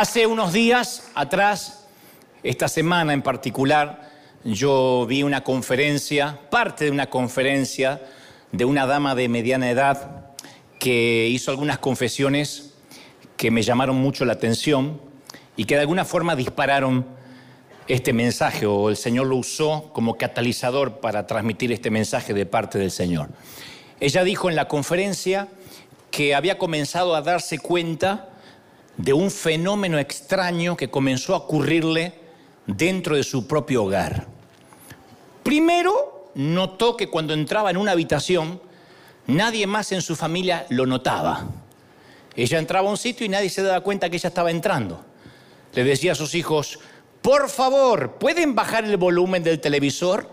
Hace unos días atrás, esta semana en particular, yo vi una conferencia, parte de una conferencia de una dama de mediana edad que hizo algunas confesiones que me llamaron mucho la atención y que de alguna forma dispararon este mensaje o el Señor lo usó como catalizador para transmitir este mensaje de parte del Señor. Ella dijo en la conferencia que había comenzado a darse cuenta de un fenómeno extraño que comenzó a ocurrirle dentro de su propio hogar. Primero, notó que cuando entraba en una habitación, nadie más en su familia lo notaba. Ella entraba a un sitio y nadie se daba cuenta que ella estaba entrando. Le decía a sus hijos, por favor, ¿pueden bajar el volumen del televisor?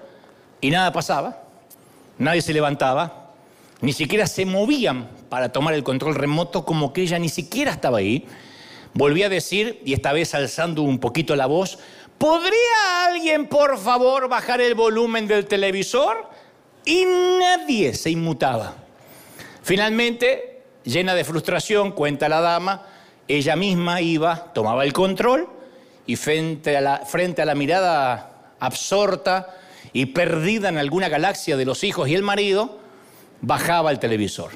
Y nada pasaba. Nadie se levantaba. Ni siquiera se movían para tomar el control remoto como que ella ni siquiera estaba ahí. Volví a decir, y esta vez alzando un poquito la voz, ¿podría alguien por favor bajar el volumen del televisor? Y nadie se inmutaba. Finalmente, llena de frustración, cuenta la dama, ella misma iba, tomaba el control y frente a la, frente a la mirada absorta y perdida en alguna galaxia de los hijos y el marido, bajaba el televisor.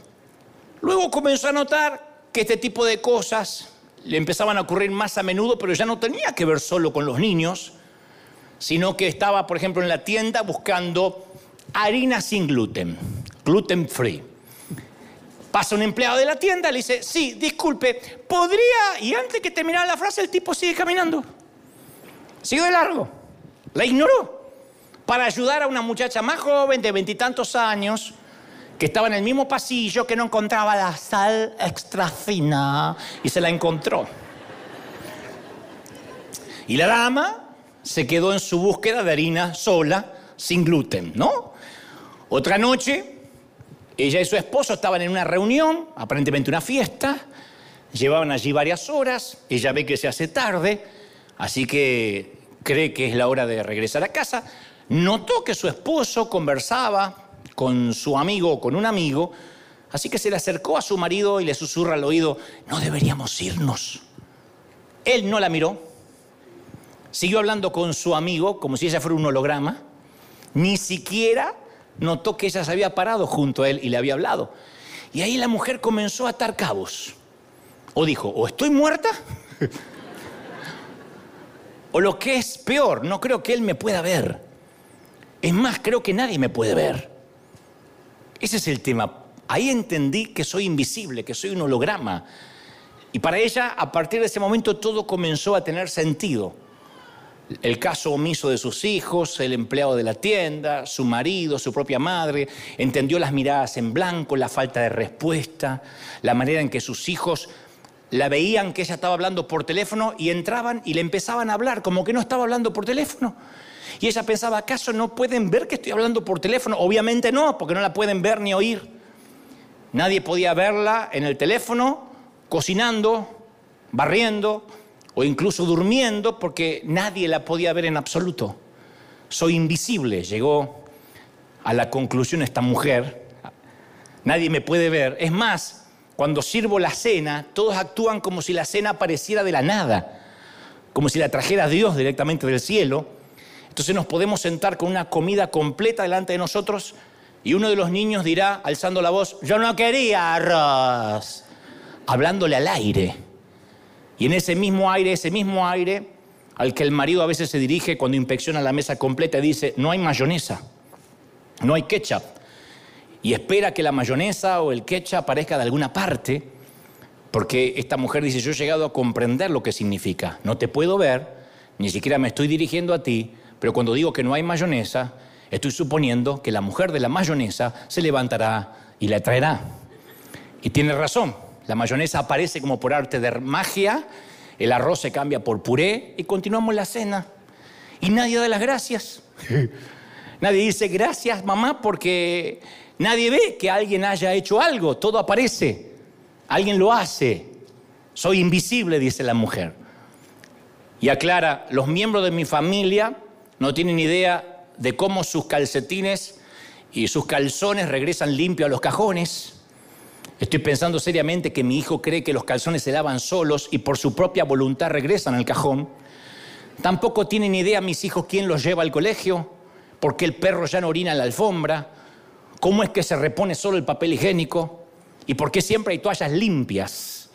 Luego comenzó a notar que este tipo de cosas le empezaban a ocurrir más a menudo, pero ya no tenía que ver solo con los niños, sino que estaba, por ejemplo, en la tienda buscando harina sin gluten, gluten free. Pasa un empleado de la tienda, le dice, sí, disculpe, ¿podría? Y antes que terminara la frase, el tipo sigue caminando. Sigue de largo. La ignoró. Para ayudar a una muchacha más joven, de veintitantos años, que estaba en el mismo pasillo, que no encontraba la sal extra fina, y se la encontró. Y la dama se quedó en su búsqueda de harina sola, sin gluten, ¿no? Otra noche, ella y su esposo estaban en una reunión, aparentemente una fiesta, llevaban allí varias horas, ella ve que se hace tarde, así que cree que es la hora de regresar a casa, notó que su esposo conversaba con su amigo o con un amigo, así que se le acercó a su marido y le susurra al oído, no deberíamos irnos. Él no la miró, siguió hablando con su amigo como si ella fuera un holograma, ni siquiera notó que ella se había parado junto a él y le había hablado. Y ahí la mujer comenzó a atar cabos. O dijo, o estoy muerta, o lo que es peor, no creo que él me pueda ver. Es más, creo que nadie me puede ver. Ese es el tema. Ahí entendí que soy invisible, que soy un holograma. Y para ella, a partir de ese momento, todo comenzó a tener sentido el caso omiso de sus hijos, el empleado de la tienda, su marido, su propia madre, entendió las miradas en blanco, la falta de respuesta, la manera en que sus hijos la veían que ella estaba hablando por teléfono y entraban y le empezaban a hablar como que no estaba hablando por teléfono. Y ella pensaba, ¿acaso no pueden ver que estoy hablando por teléfono? Obviamente no, porque no la pueden ver ni oír. Nadie podía verla en el teléfono, cocinando, barriendo, o incluso durmiendo porque nadie la podía ver en absoluto. Soy invisible, llegó a la conclusión esta mujer. Nadie me puede ver. Es más, cuando sirvo la cena, todos actúan como si la cena apareciera de la nada, como si la trajera Dios directamente del cielo. Entonces nos podemos sentar con una comida completa delante de nosotros y uno de los niños dirá, alzando la voz, yo no quería arroz, hablándole al aire. Y en ese mismo aire, ese mismo aire al que el marido a veces se dirige cuando inspecciona la mesa completa y dice, no hay mayonesa, no hay ketchup. Y espera que la mayonesa o el ketchup aparezca de alguna parte, porque esta mujer dice, yo he llegado a comprender lo que significa. No te puedo ver, ni siquiera me estoy dirigiendo a ti, pero cuando digo que no hay mayonesa, estoy suponiendo que la mujer de la mayonesa se levantará y la traerá. Y tiene razón. La mayonesa aparece como por arte de magia, el arroz se cambia por puré y continuamos la cena. Y nadie da las gracias. nadie dice gracias mamá porque nadie ve que alguien haya hecho algo, todo aparece. Alguien lo hace. Soy invisible, dice la mujer. Y aclara, los miembros de mi familia no tienen idea de cómo sus calcetines y sus calzones regresan limpios a los cajones Estoy pensando seriamente que mi hijo cree que los calzones se lavan solos y por su propia voluntad regresan al cajón. Tampoco tienen idea mis hijos quién los lleva al colegio, por qué el perro ya no orina en la alfombra, cómo es que se repone solo el papel higiénico y por qué siempre hay toallas limpias.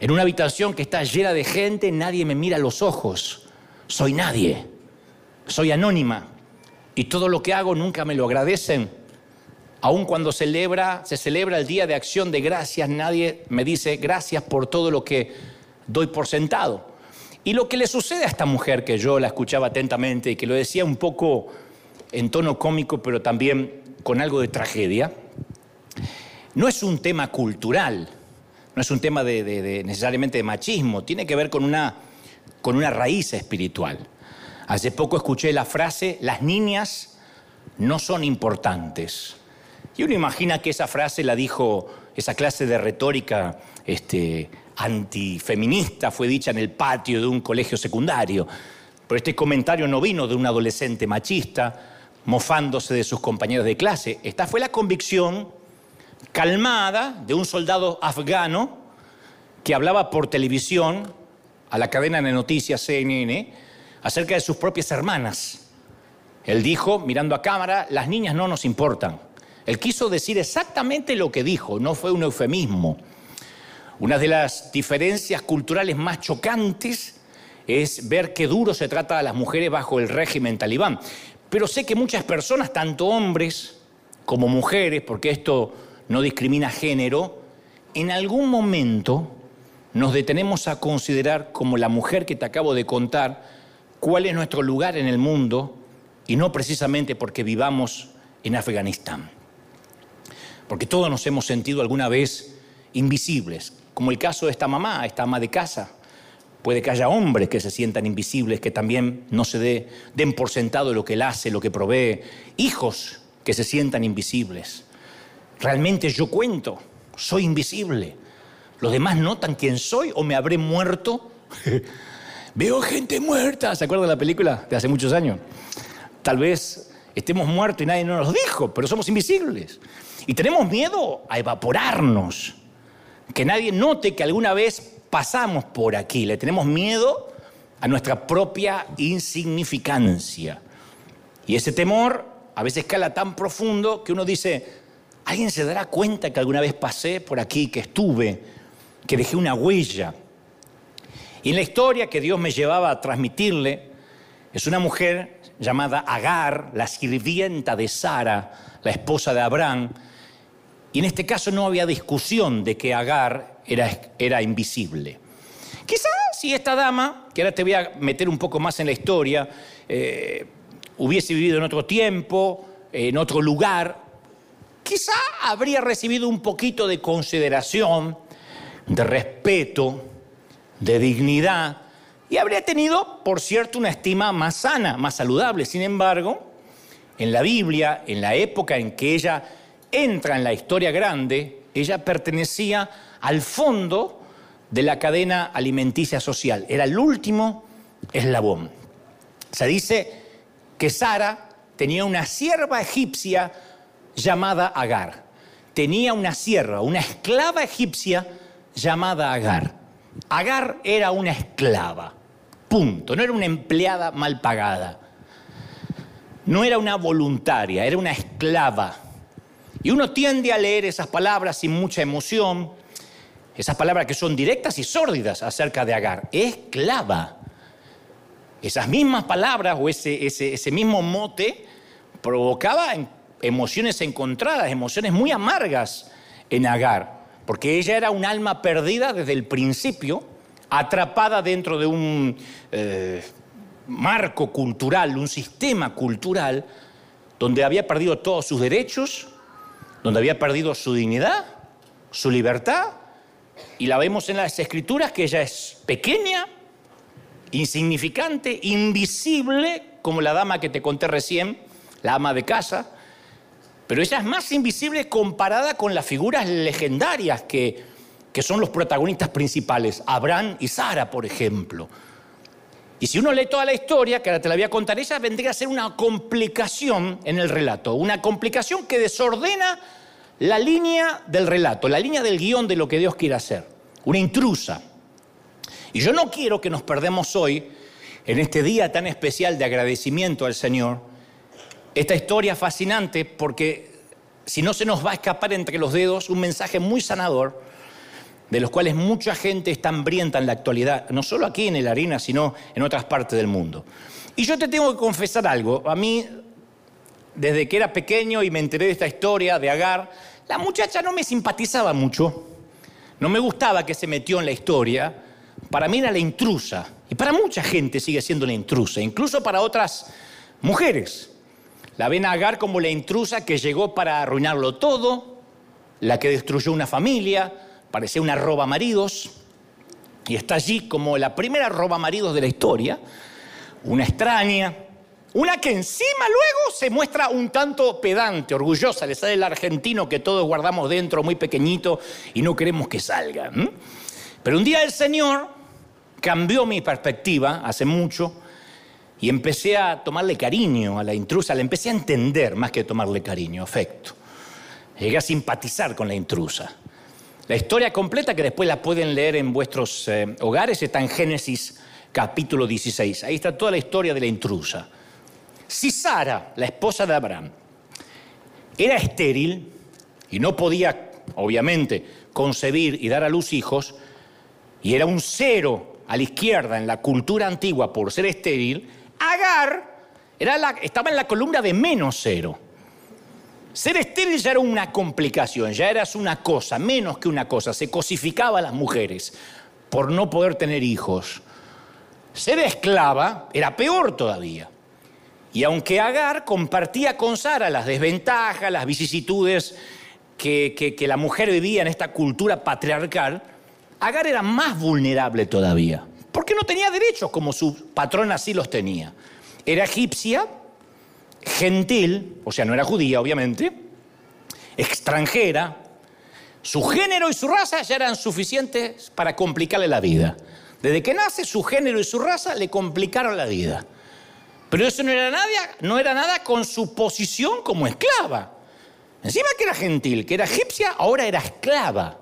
En una habitación que está llena de gente nadie me mira a los ojos. Soy nadie. Soy anónima. Y todo lo que hago nunca me lo agradecen. Aun cuando se celebra el Día de Acción de Gracias, nadie me dice gracias por todo lo que doy por sentado. Y lo que le sucede a esta mujer, que yo la escuchaba atentamente y que lo decía un poco en tono cómico, pero también con algo de tragedia, no es un tema cultural, no es un tema de, necesariamente de machismo, tiene que ver con una, con una raíz espiritual. Hace poco escuché la frase, las niñas no son importantes. Y uno imagina que esa frase la dijo esa clase de retórica este, antifeminista, fue dicha en el patio de un colegio secundario. Pero este comentario no vino de un adolescente machista mofándose de sus compañeros de clase. Esta fue la convicción calmada de un soldado afgano que hablaba por televisión a la cadena de noticias CNN acerca de sus propias hermanas. Él dijo, mirando a cámara, las niñas no nos importan. Él quiso decir exactamente lo que dijo, no fue un eufemismo. Una de las diferencias culturales más chocantes es ver qué duro se trata a las mujeres bajo el régimen talibán. Pero sé que muchas personas, tanto hombres como mujeres, porque esto no discrimina género, en algún momento nos detenemos a considerar como la mujer que te acabo de contar cuál es nuestro lugar en el mundo y no precisamente porque vivamos en Afganistán porque todos nos hemos sentido alguna vez invisibles, como el caso de esta mamá, esta ama de casa. Puede que haya hombres que se sientan invisibles, que también no se den por sentado lo que él hace, lo que provee. Hijos que se sientan invisibles. Realmente yo cuento, soy invisible. ¿Los demás notan quién soy o me habré muerto? Veo gente muerta. ¿Se acuerdan de la película de hace muchos años? Tal vez estemos muertos y nadie nos lo dijo, pero somos invisibles. Y tenemos miedo a evaporarnos, que nadie note que alguna vez pasamos por aquí. Le tenemos miedo a nuestra propia insignificancia. Y ese temor a veces cala tan profundo que uno dice, ¿alguien se dará cuenta que alguna vez pasé por aquí, que estuve, que dejé una huella? Y en la historia que Dios me llevaba a transmitirle, es una mujer llamada Agar, la sirvienta de Sara, la esposa de Abraham, y en este caso no había discusión de que Agar era, era invisible. Quizás si esta dama, que ahora te voy a meter un poco más en la historia, eh, hubiese vivido en otro tiempo, en otro lugar, quizá habría recibido un poquito de consideración, de respeto, de dignidad, y habría tenido, por cierto, una estima más sana, más saludable. Sin embargo, en la Biblia, en la época en que ella entra en la historia grande, ella pertenecía al fondo de la cadena alimenticia social. Era el último eslabón. Se dice que Sara tenía una sierva egipcia llamada Agar. Tenía una sierva, una esclava egipcia llamada Agar. Agar era una esclava, punto. No era una empleada mal pagada. No era una voluntaria, era una esclava y uno tiende a leer esas palabras sin mucha emoción, esas palabras que son directas y sórdidas acerca de Agar. Esclava. Esas mismas palabras o ese, ese, mismo mote provocaba emociones encontradas, emociones muy amargas en Agar, porque ella era un alma perdida desde el principio, atrapada dentro de un eh, marco cultural, un sistema cultural, donde había perdido todos sus derechos, donde había perdido su dignidad, su libertad, y la vemos en las escrituras que ella es pequeña, insignificante, invisible, como la dama que te conté recién, la ama de casa, pero ella es más invisible comparada con las figuras legendarias que, que son los protagonistas principales, Abraham y Sara, por ejemplo. Y si uno lee toda la historia, que ahora te la voy a contar, ella vendría a ser una complicación en el relato, una complicación que desordena la línea del relato, la línea del guion de lo que Dios quiere hacer. Una intrusa. Y yo no quiero que nos perdemos hoy, en este día tan especial de agradecimiento al Señor, esta historia fascinante porque si no se nos va a escapar entre los dedos un mensaje muy sanador, de los cuales mucha gente está hambrienta en la actualidad, no solo aquí en el Arena, sino en otras partes del mundo. Y yo te tengo que confesar algo, a mí, desde que era pequeño y me enteré de esta historia de Agar, la muchacha no me simpatizaba mucho, no me gustaba que se metió en la historia, para mí era la intrusa, y para mucha gente sigue siendo la intrusa, incluso para otras mujeres. La ven a Agar como la intrusa que llegó para arruinarlo todo, la que destruyó una familia, parecía una roba maridos, y está allí como la primera roba maridos de la historia, una extraña, una que encima luego se muestra un tanto pedante, orgullosa, le sale el argentino que todos guardamos dentro muy pequeñito y no queremos que salga. Pero un día el Señor cambió mi perspectiva hace mucho y empecé a tomarle cariño a la intrusa, la empecé a entender más que tomarle cariño, afecto. Llegué a simpatizar con la intrusa. La historia completa, que después la pueden leer en vuestros eh, hogares, está en Génesis capítulo 16. Ahí está toda la historia de la intrusa. Si Sara, la esposa de Abraham, era estéril y no podía, obviamente, concebir y dar a luz hijos, y era un cero a la izquierda en la cultura antigua por ser estéril, Agar estaba en la columna de menos cero. Ser estéril ya era una complicación, ya eras una cosa, menos que una cosa. Se cosificaba a las mujeres por no poder tener hijos. Ser esclava era peor todavía. Y aunque Agar compartía con Sara las desventajas, las vicisitudes que, que la mujer vivía en esta cultura patriarcal, Agar era más vulnerable todavía porque no tenía derechos como su patrón así los tenía. Era egipcia, gentil, o sea, no era judía, obviamente, extranjera, su género y su raza ya eran suficientes para complicarle la vida. Desde que nace, su género y su raza le complicaron la vida. Pero eso no era nada, no era nada con su posición como esclava. Encima que era gentil, que era egipcia, ahora era esclava.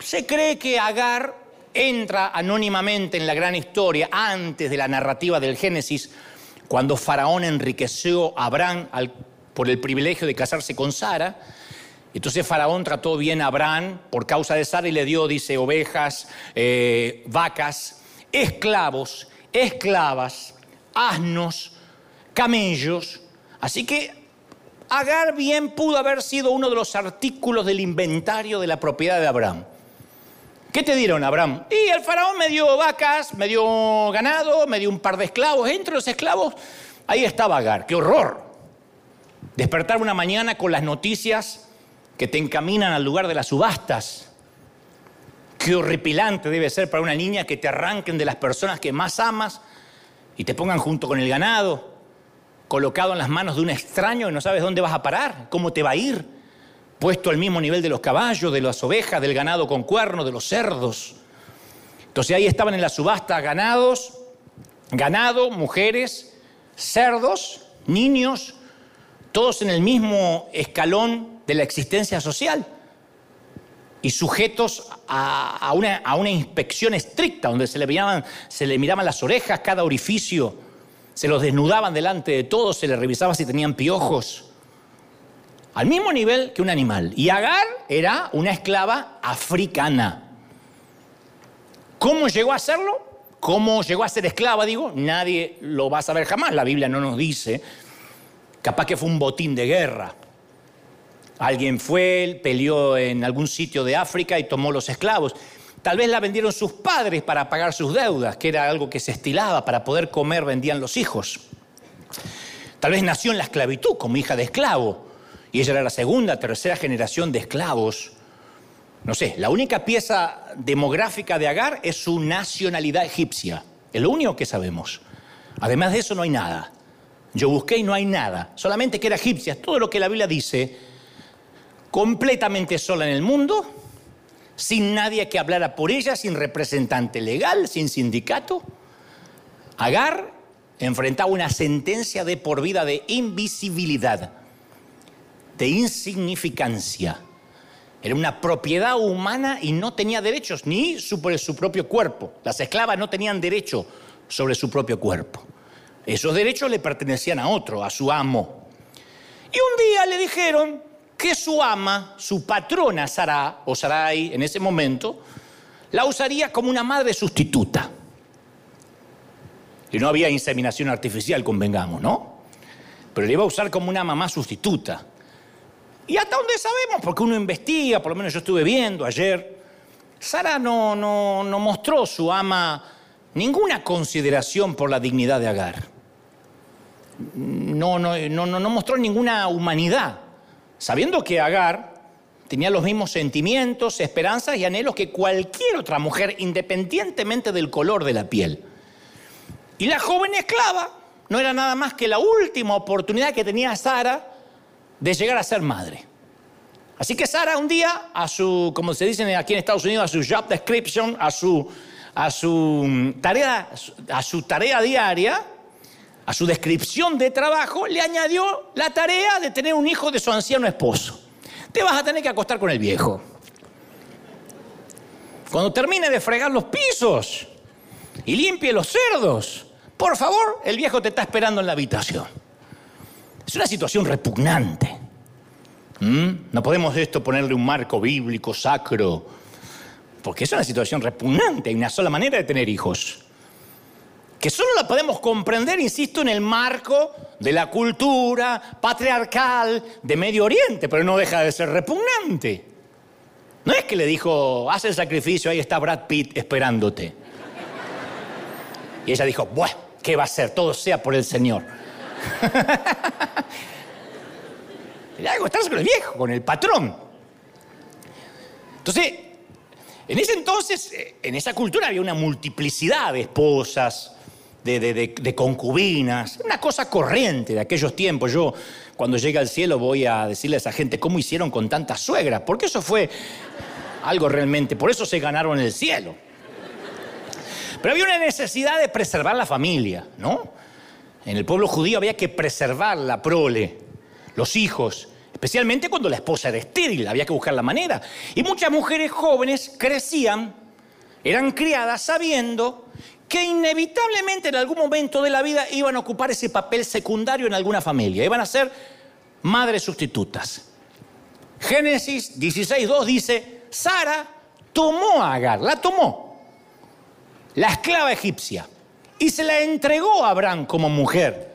Se cree que Agar entra anónimamente en la gran historia antes de la narrativa del Génesis, cuando Faraón enriqueció a Abraham por el privilegio de casarse con Sara. Entonces Faraón trató bien a Abraham por causa de Sara y le dio, dice, ovejas, eh, vacas, esclavos, esclavas, asnos, camellos. Así que Agar bien pudo haber sido uno de los artículos del inventario de la propiedad de Abraham. ¿Qué te dieron, Abraham? Y el faraón me dio vacas, me dio ganado, me dio un par de esclavos. Entre los esclavos, ahí estaba Agar. ¡Qué horror! Despertar una mañana con las noticias que te encaminan al lugar de las subastas. Qué horripilante debe ser para una niña que te arranquen de las personas que más amas y te pongan junto con el ganado, colocado en las manos de un extraño y no sabes dónde vas a parar, cómo te va a ir puesto al mismo nivel de los caballos, de las ovejas, del ganado con cuerno, de los cerdos. Entonces ahí estaban en la subasta ganados, ganado, mujeres, cerdos, niños, todos en el mismo escalón de la existencia social y sujetos a, una, inspección estricta, donde se le, miraban, se le miraban las orejas, cada orificio, se los desnudaban delante de todos, se les revisaba si tenían piojos al mismo nivel que un animal. Y Agar era una esclava africana. ¿Cómo llegó a serlo? ¿Cómo llegó a ser esclava? Digo, nadie lo va a saber jamás, la Biblia no nos dice. Capaz que fue un botín de guerra. Alguien fue, peleó en algún sitio de África y tomó los esclavos. Tal vez la vendieron sus padres para pagar sus deudas, que era algo que se estilaba, para poder comer vendían los hijos. Tal vez nació en la esclavitud como hija de esclavo y ella era la segunda, tercera generación de esclavos. No sé, la única pieza demográfica de Agar es su nacionalidad egipcia. Es lo único que sabemos. Además de eso no hay nada. Yo busqué y no hay nada. Solamente que era egipcia. Todo lo que la Biblia dice, completamente sola en el mundo, sin nadie que hablara por ella, sin representante legal, sin sindicato. Agar enfrentaba una sentencia de por vida de invisibilidad. De insignificancia. Era una propiedad humana y no tenía derechos ni sobre su propio cuerpo. Las esclavas no tenían derecho sobre su propio cuerpo. Esos derechos le pertenecían a otro, a su amo. Y un día le dijeron que su ama, su patrona Sara, o Sarai en ese momento, la usaría como una madre sustituta. Y no había inseminación artificial, convengamos, ¿no? Pero le iba a usar como una mamá sustituta. Y hasta donde sabemos, porque uno investiga, por lo menos yo estuve viendo ayer, Sara no, no, no mostró su ama ninguna consideración por la dignidad de Agar. No, no, no, no mostró ninguna humanidad, sabiendo que Agar tenía los mismos sentimientos, esperanzas y anhelos que cualquier otra mujer, independientemente del color de la piel. Y la joven esclava no era nada más que la última oportunidad que tenía Sara de llegar a ser madre. Así que Sara un día, a su, como se dice aquí en Estados Unidos, a su job description, a su, a su mm, tarea, a su tarea diaria, a su descripción de trabajo, le añadió la tarea de tener un hijo de su anciano esposo. Te vas a tener que acostar con el viejo. Cuando termine de fregar los pisos y limpie los cerdos, por favor, el viejo te está esperando en la habitación. Es una situación repugnante. ¿Mm? No podemos esto ponerle un marco bíblico, sacro, porque es una situación repugnante. Hay una sola manera de tener hijos. Que solo la podemos comprender, insisto, en el marco de la cultura patriarcal de Medio Oriente, pero no deja de ser repugnante. No es que le dijo, haz el sacrificio, ahí está Brad Pitt esperándote. Y ella dijo, bueno, ¿qué va a ser? Todo sea por el Señor. Le hago estar con el viejo, con el patrón. Entonces, en ese entonces, eh, en esa cultura había una multiplicidad de esposas, de, concubinas, una cosa corriente de aquellos tiempos. Yo, cuando llegue al cielo, voy a decirle a esa gente cómo hicieron con tantas suegras, porque eso fue algo realmente, por eso se ganaron el cielo. Pero había una necesidad de preservar la familia, ¿no? En el pueblo judío había que preservar la prole, los hijos, especialmente cuando la esposa era estéril, había que buscar la manera. Y muchas mujeres jóvenes crecían, eran criadas sabiendo que inevitablemente en algún momento de la vida iban a ocupar ese papel secundario en alguna familia, iban a ser madres sustitutas. Génesis 16.2 dice, Sara tomó a Agar, la tomó, la esclava egipcia, y se la entregó a Abraham como mujer.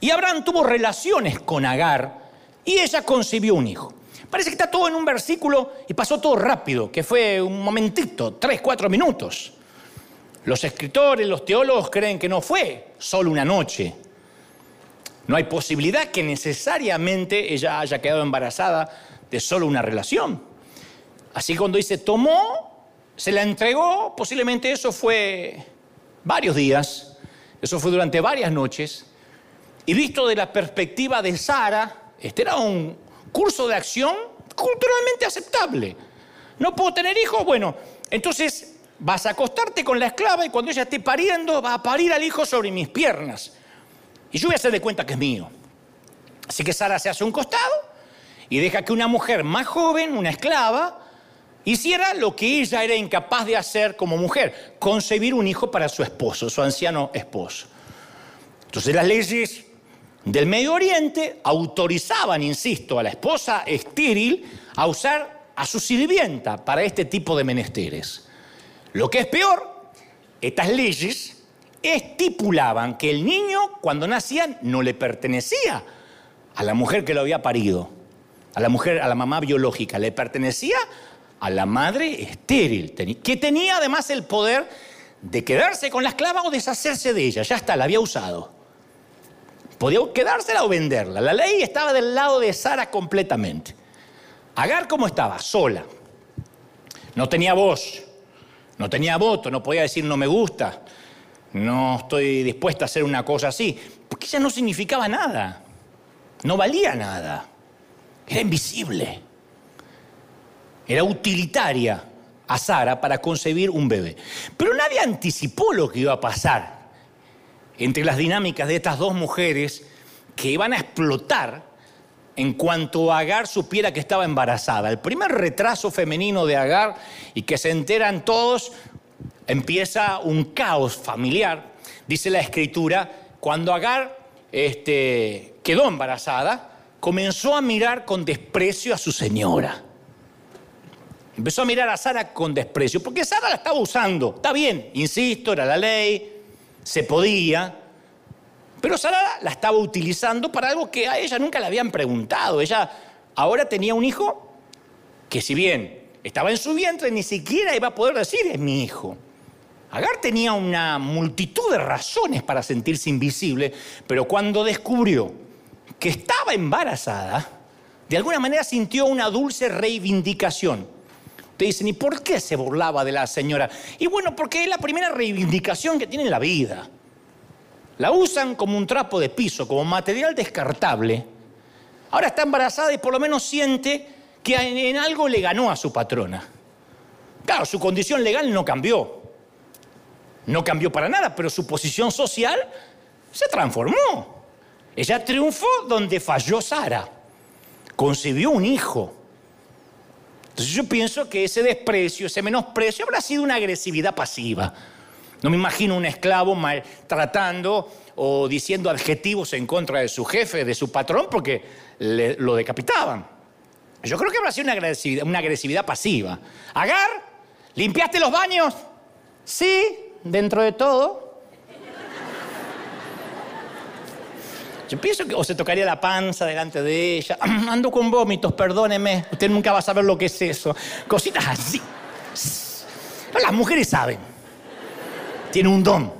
Y Abraham tuvo relaciones con Agar y ella concibió un hijo. Parece que está todo en un versículo y pasó todo rápido, que fue un momentito, tres, cuatro minutos. Los escritores, los teólogos creen que no fue solo una noche. No hay posibilidad que necesariamente ella haya quedado embarazada de solo una relación. Así cuando dice tomó, se la entregó, posiblemente eso fue varios días, eso fue durante varias noches, y visto de la perspectiva de Sara, este era un curso de acción culturalmente aceptable. No puedo tener hijos, bueno, entonces vas a acostarte con la esclava y cuando ella esté pariendo va a parir al hijo sobre mis piernas. Y yo voy a hacer de cuenta que es mío. Así que Sara se hace un costado y deja que una mujer más joven, una esclava, hiciera lo que ella era incapaz de hacer como mujer, concebir un hijo para su esposo, su anciano esposo. Entonces las leyes del Medio Oriente autorizaban, insisto, a la esposa estéril a usar a su sirvienta para este tipo de menesteres. Lo que es peor, estas leyes estipulaban que el niño cuando nacía no le pertenecía a la mujer que lo había parido, a la mujer, a la mamá biológica, le pertenecía a la madre estéril, que tenía además el poder de quedarse con la esclava o deshacerse de ella. Ya está, la había usado. Podía quedársela o venderla. La ley estaba del lado de Sara completamente. Agar, ¿cómo estaba? Sola. No tenía voz, no tenía voto, no podía decir no me gusta, no estoy dispuesta a hacer una cosa así, porque ella no significaba nada, no valía nada, era invisible. Era utilitaria a Sara para concebir un bebé. Pero nadie anticipó lo que iba a pasar entre las dinámicas de estas dos mujeres que iban a explotar en cuanto Agar supiera que estaba embarazada. El primer retraso femenino de Agar y que se enteran todos, empieza un caos familiar. Dice la escritura, cuando Agar este, quedó embarazada, comenzó a mirar con desprecio a su señora. Empezó a mirar a Sara con desprecio, porque Sara la estaba usando. Está bien, insisto, era la ley, se podía, pero Sara la estaba utilizando para algo que a ella nunca le habían preguntado. Ella ahora tenía un hijo que si bien estaba en su vientre, ni siquiera iba a poder decir es mi hijo. Agar tenía una multitud de razones para sentirse invisible, pero cuando descubrió que estaba embarazada, de alguna manera sintió una dulce reivindicación. Te dicen, ¿y por qué se burlaba de la señora? Y bueno, porque es la primera reivindicación que tiene en la vida. La usan como un trapo de piso, como material descartable. Ahora está embarazada y por lo menos siente que en algo le ganó a su patrona. Claro, su condición legal no cambió. No cambió para nada, pero su posición social se transformó. Ella triunfó donde falló Sara. Concibió un hijo. Entonces yo pienso que ese desprecio, ese menosprecio habrá sido una agresividad pasiva. No me imagino un esclavo maltratando o diciendo adjetivos en contra de su jefe, de su patrón, porque lo decapitaban. Yo creo que habrá sido una agresividad, una agresividad pasiva. Agar, ¿limpiaste los baños? Sí, dentro de todo. Yo pienso que o se tocaría la panza delante de ella. Ando con vómitos, perdóneme. Usted nunca va a saber lo que es eso. Cositas así. Las mujeres saben tiene un don.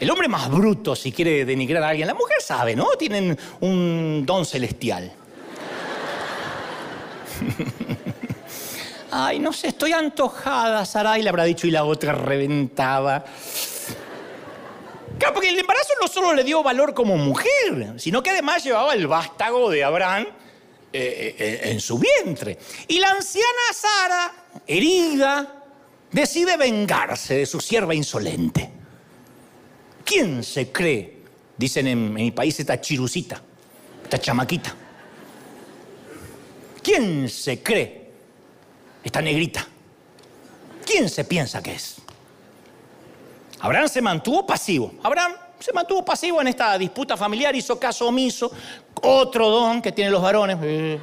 El hombre más bruto, si quiere denigrar a alguien, la mujer sabe, ¿no? Tienen un don celestial. Ay, no sé, estoy antojada, Sarai le habrá dicho y la otra reventaba. Claro, porque el embarazo no solo le dio valor como mujer, sino que además llevaba el vástago de Abraham eh, eh, en su vientre. Y la anciana Sara, herida, decide vengarse de su sierva insolente. ¿Quién se cree? Dicen en, mi país esta chirucita, esta chamaquita. ¿Quién se cree? Esta negrita. ¿Quién se piensa que es? Abraham se mantuvo pasivo. Abraham se mantuvo pasivo en esta disputa familiar, hizo caso omiso. Otro don que tienen los varones. Eh,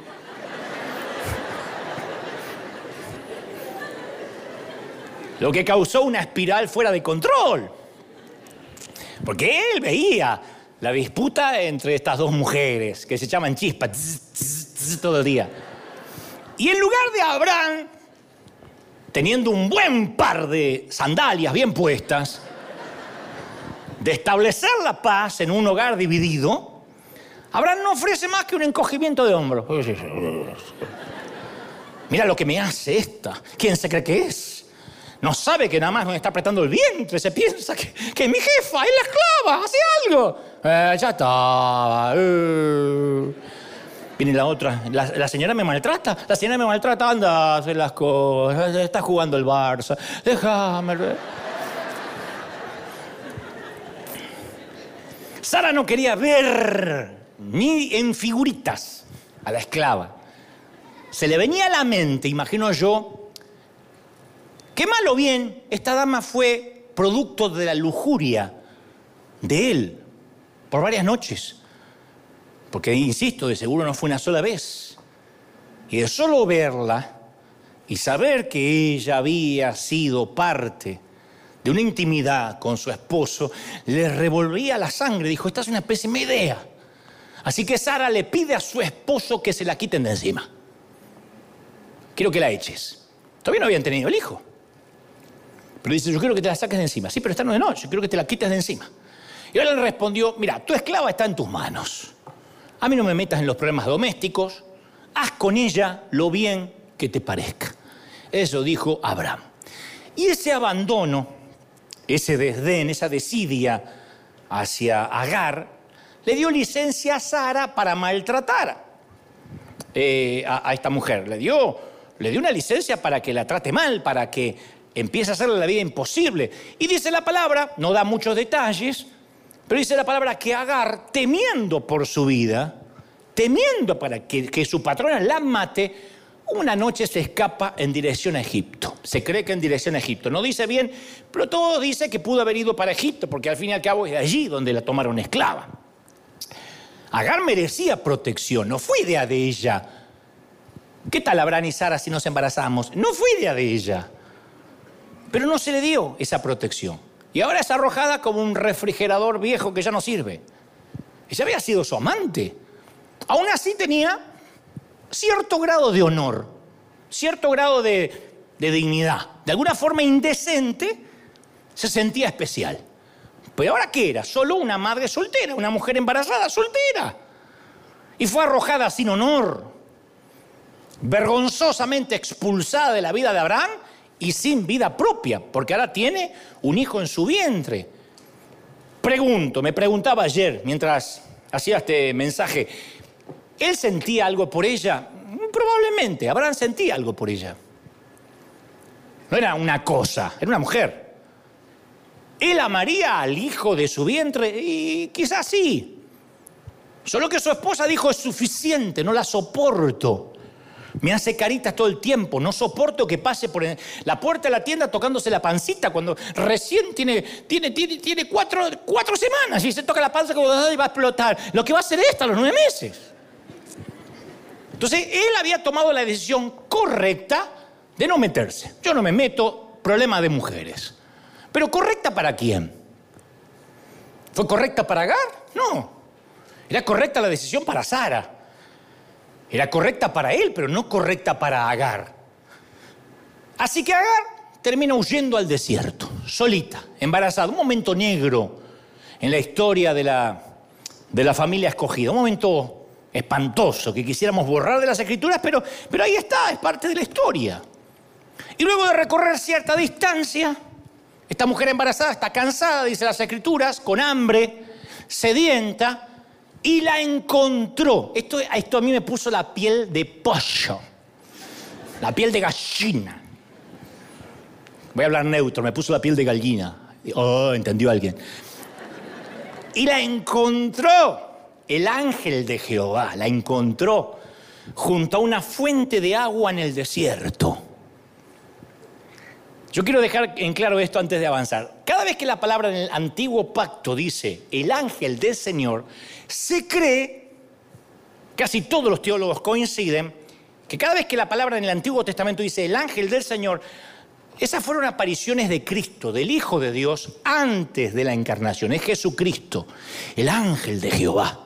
lo que causó una espiral fuera de control. Porque él veía la disputa entre estas dos mujeres que se llaman chispas todo el día. Y en lugar de Abraham, teniendo un buen par de sandalias bien puestas, de establecer la paz en un hogar dividido, Abraham no ofrece más que un encogimiento de hombros. Mira lo que me hace esta. ¿Quién se cree que es? No sabe que nada más me está apretando el vientre. Se piensa que, que mi jefa es la esclava, hace algo. Eh, ya está. Eh. Viene la otra. La, señora me maltrata. La señora me maltrata. Anda a hacer las cosas. Está jugando el Barça. Déjame. Sara no quería ver ni en figuritas a la esclava. Se le venía a la mente, imagino yo, Qué mal o bien, esta dama fue producto de la lujuria de él por varias noches. Porque, insisto, de seguro no fue una sola vez. Y de solo verla y saber que ella había sido parte de una intimidad con su esposo, le revolvía la sangre. Dijo, esta es una pésima idea. Así que Sara le pide a su esposo que se la quiten de encima. Quiero que la eches. Todavía no habían tenido el hijo. Pero dice, yo quiero que te la saques de encima. Sí, pero esta no de noche, yo quiero que te la quites de encima. Y él le respondió, mira, tu esclava está en tus manos. A mí no me metas en los problemas domésticos, haz con ella lo bien que te parezca. Eso dijo Abraham. Y ese abandono, ese desdén, esa desidia hacia Agar, le dio licencia a Sara para maltratar eh, a, esta mujer. Le dio, le dio una licencia para que la trate mal, para que empieza a hacerle la vida imposible. Y dice la palabra, no da muchos detalles, Pero dice la palabra que Agar, temiendo por su vida, temiendo para que, que su patrona la mate, una noche se escapa en dirección a Egipto. Se cree que en dirección a Egipto. No dice bien, pero todo dice que pudo haber ido para Egipto, porque al fin y al cabo es allí donde la tomaron esclava. Agar merecía protección, no fue idea de ella. ¿Qué tal Abraham y Sara si nos embarazamos? No fue idea de ella. Pero no se le dio esa protección. Y ahora es arrojada como un refrigerador viejo que ya no sirve. Ella había sido su amante. Aún así tenía cierto grado de honor, cierto grado de, dignidad. De alguna forma indecente, se sentía especial. Pero ahora qué era? Solo una madre soltera, una mujer embarazada soltera. Y fue arrojada sin honor, vergonzosamente expulsada de la vida de Abraham y sin vida propia, porque ahora tiene un hijo en su vientre. Pregunto, me preguntaba ayer mientras hacía este mensaje, ¿Él sentía algo por ella? Probablemente, Abraham sentía algo por ella. No era una cosa, era una mujer. Él amaría al hijo de su vientre y quizás sí. Solo que su esposa dijo es suficiente, no la soporto. Me hace caritas todo el tiempo, no soporto que pase por la puerta de la tienda tocándose la pancita cuando recién tiene, tiene, tiene, tiene cuatro, cuatro semanas y se toca la panza como va a explotar. Lo que va a hacer esta a los nueve meses. Entonces, él había tomado la decisión correcta de no meterse. Yo no me meto, problema de mujeres. Pero correcta para quién? ¿Fue correcta para Agar? No. Era correcta la decisión para Sara. Era correcta para él, pero no correcta para Agar. Así que Agar termina huyendo al desierto, solita, embarazada. Un momento negro en la historia de la, de la familia escogida. Un momento espantoso que quisiéramos borrar de las escrituras, pero, pero ahí está, es parte de la historia. Y luego de recorrer cierta distancia, esta mujer embarazada está cansada, dice las escrituras, con hambre, sedienta, y la encontró. Esto, esto a mí me puso la piel de pollo, la piel de gallina. Voy a hablar neutro, me puso la piel de gallina. Oh, entendió alguien. Y la encontró el ángel de Jehová la encontró junto a una fuente de agua en el desierto. Yo quiero dejar en claro esto antes de avanzar. Cada vez que la palabra en el antiguo pacto dice el ángel del Señor, se cree, casi todos los teólogos coinciden, que cada vez que la palabra en el Antiguo Testamento dice el ángel del Señor, esas fueron apariciones de Cristo, del Hijo de Dios, antes de la encarnación. Es Jesucristo, el ángel de Jehová.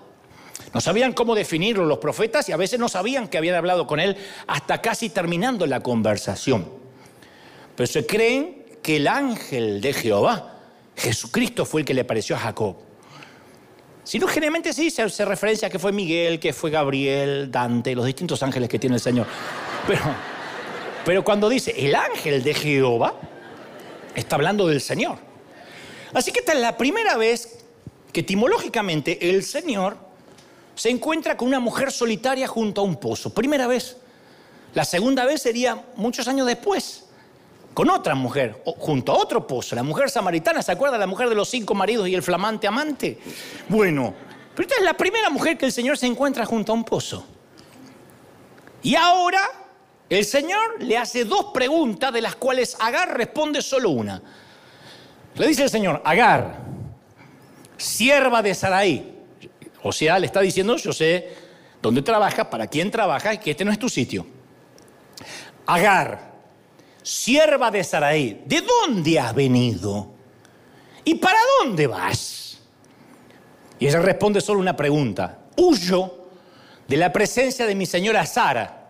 No sabían cómo definirlo los profetas y a veces no sabían que habían hablado con él hasta casi terminando la conversación. Pero se creen que el ángel de Jehová, Jesucristo, fue el que le apareció a Jacob. Si no, generalmente sí se hace referencia a que fue Miguel, que fue Gabriel, Dante, los distintos ángeles que tiene el Señor. Pero, pero cuando dice el ángel de Jehová, está hablando del Señor. Así que esta es la primera vez que etimológicamente el Señor se encuentra con una mujer solitaria junto a un pozo. Primera vez. La segunda vez sería muchos años después, con otra mujer, junto a otro pozo. La mujer samaritana, ¿se acuerda? La mujer de los cinco maridos y el flamante amante. Bueno, pero esta es la primera mujer que el Señor se encuentra junto a un pozo. Y ahora el Señor le hace dos preguntas de las cuales Agar responde solo una. Le dice el Señor, Agar, sierva de Saraí, o sea, le está diciendo, yo sé dónde trabajas, para quién trabajas y que este no es tu sitio. Agar, sierva de Saraí, ¿de dónde has venido? ¿Y para dónde vas? Y ella responde solo una pregunta. Huyo de la presencia de mi señora Sara.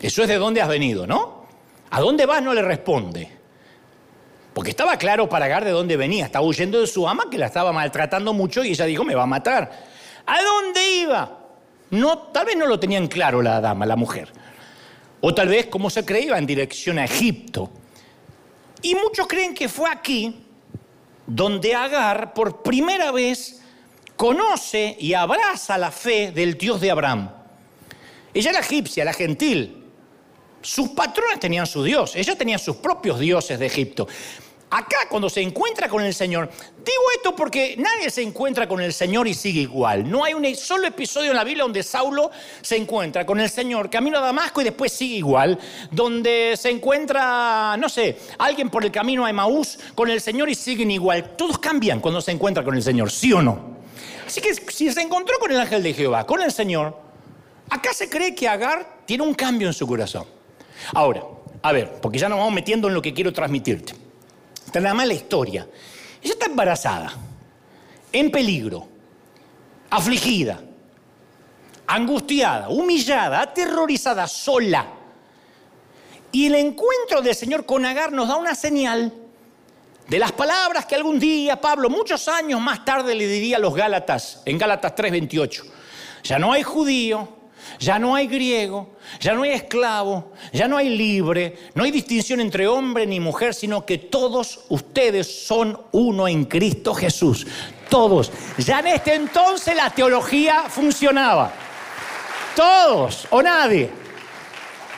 Eso es de dónde has venido, ¿no? ¿A dónde vas? No le responde. Porque estaba claro para Agar de dónde venía. Estaba huyendo de su ama que la estaba maltratando mucho y ella dijo, me va a matar. ¿A dónde iba? No, tal vez no lo tenían claro la dama, la mujer. O tal vez, como se creía, en dirección a Egipto. Y muchos creen que fue aquí donde Agar por primera vez conoce y abraza la fe del Dios de Abraham. Ella era egipcia, la gentil, sus patrones tenían su dios, ella tenía sus propios dioses de Egipto. Acá cuando se encuentra con el Señor, digo esto porque nadie se encuentra con el Señor y sigue igual. No hay un solo episodio en la Biblia donde Saulo se encuentra con el Señor, camino a Damasco y después sigue igual, donde se encuentra, no sé, alguien por el camino a Emaús con el Señor y siguen igual. Todos cambian cuando se encuentran con el Señor, ¿sí o no? Así que si se encontró con el ángel de Jehová, con el Señor, acá se cree que Agar tiene un cambio en su corazón. Ahora, a ver, porque ya nos vamos metiendo en lo que quiero transmitirte. Está la mala historia. Ella está embarazada, en peligro, afligida, angustiada, humillada, aterrorizada, sola. Y el encuentro del Señor con Agar nos da una señal de las palabras que algún día Pablo, muchos años más tarde, le diría a los Gálatas, en Gálatas 3:28. Ya no hay judío, ya no hay griego, ya no hay esclavo, ya no hay libre, no hay distinción entre hombre ni mujer, sino que todos ustedes son uno en Cristo Jesús. Todos. Ya en este entonces la teología funcionaba. Todos o nadie.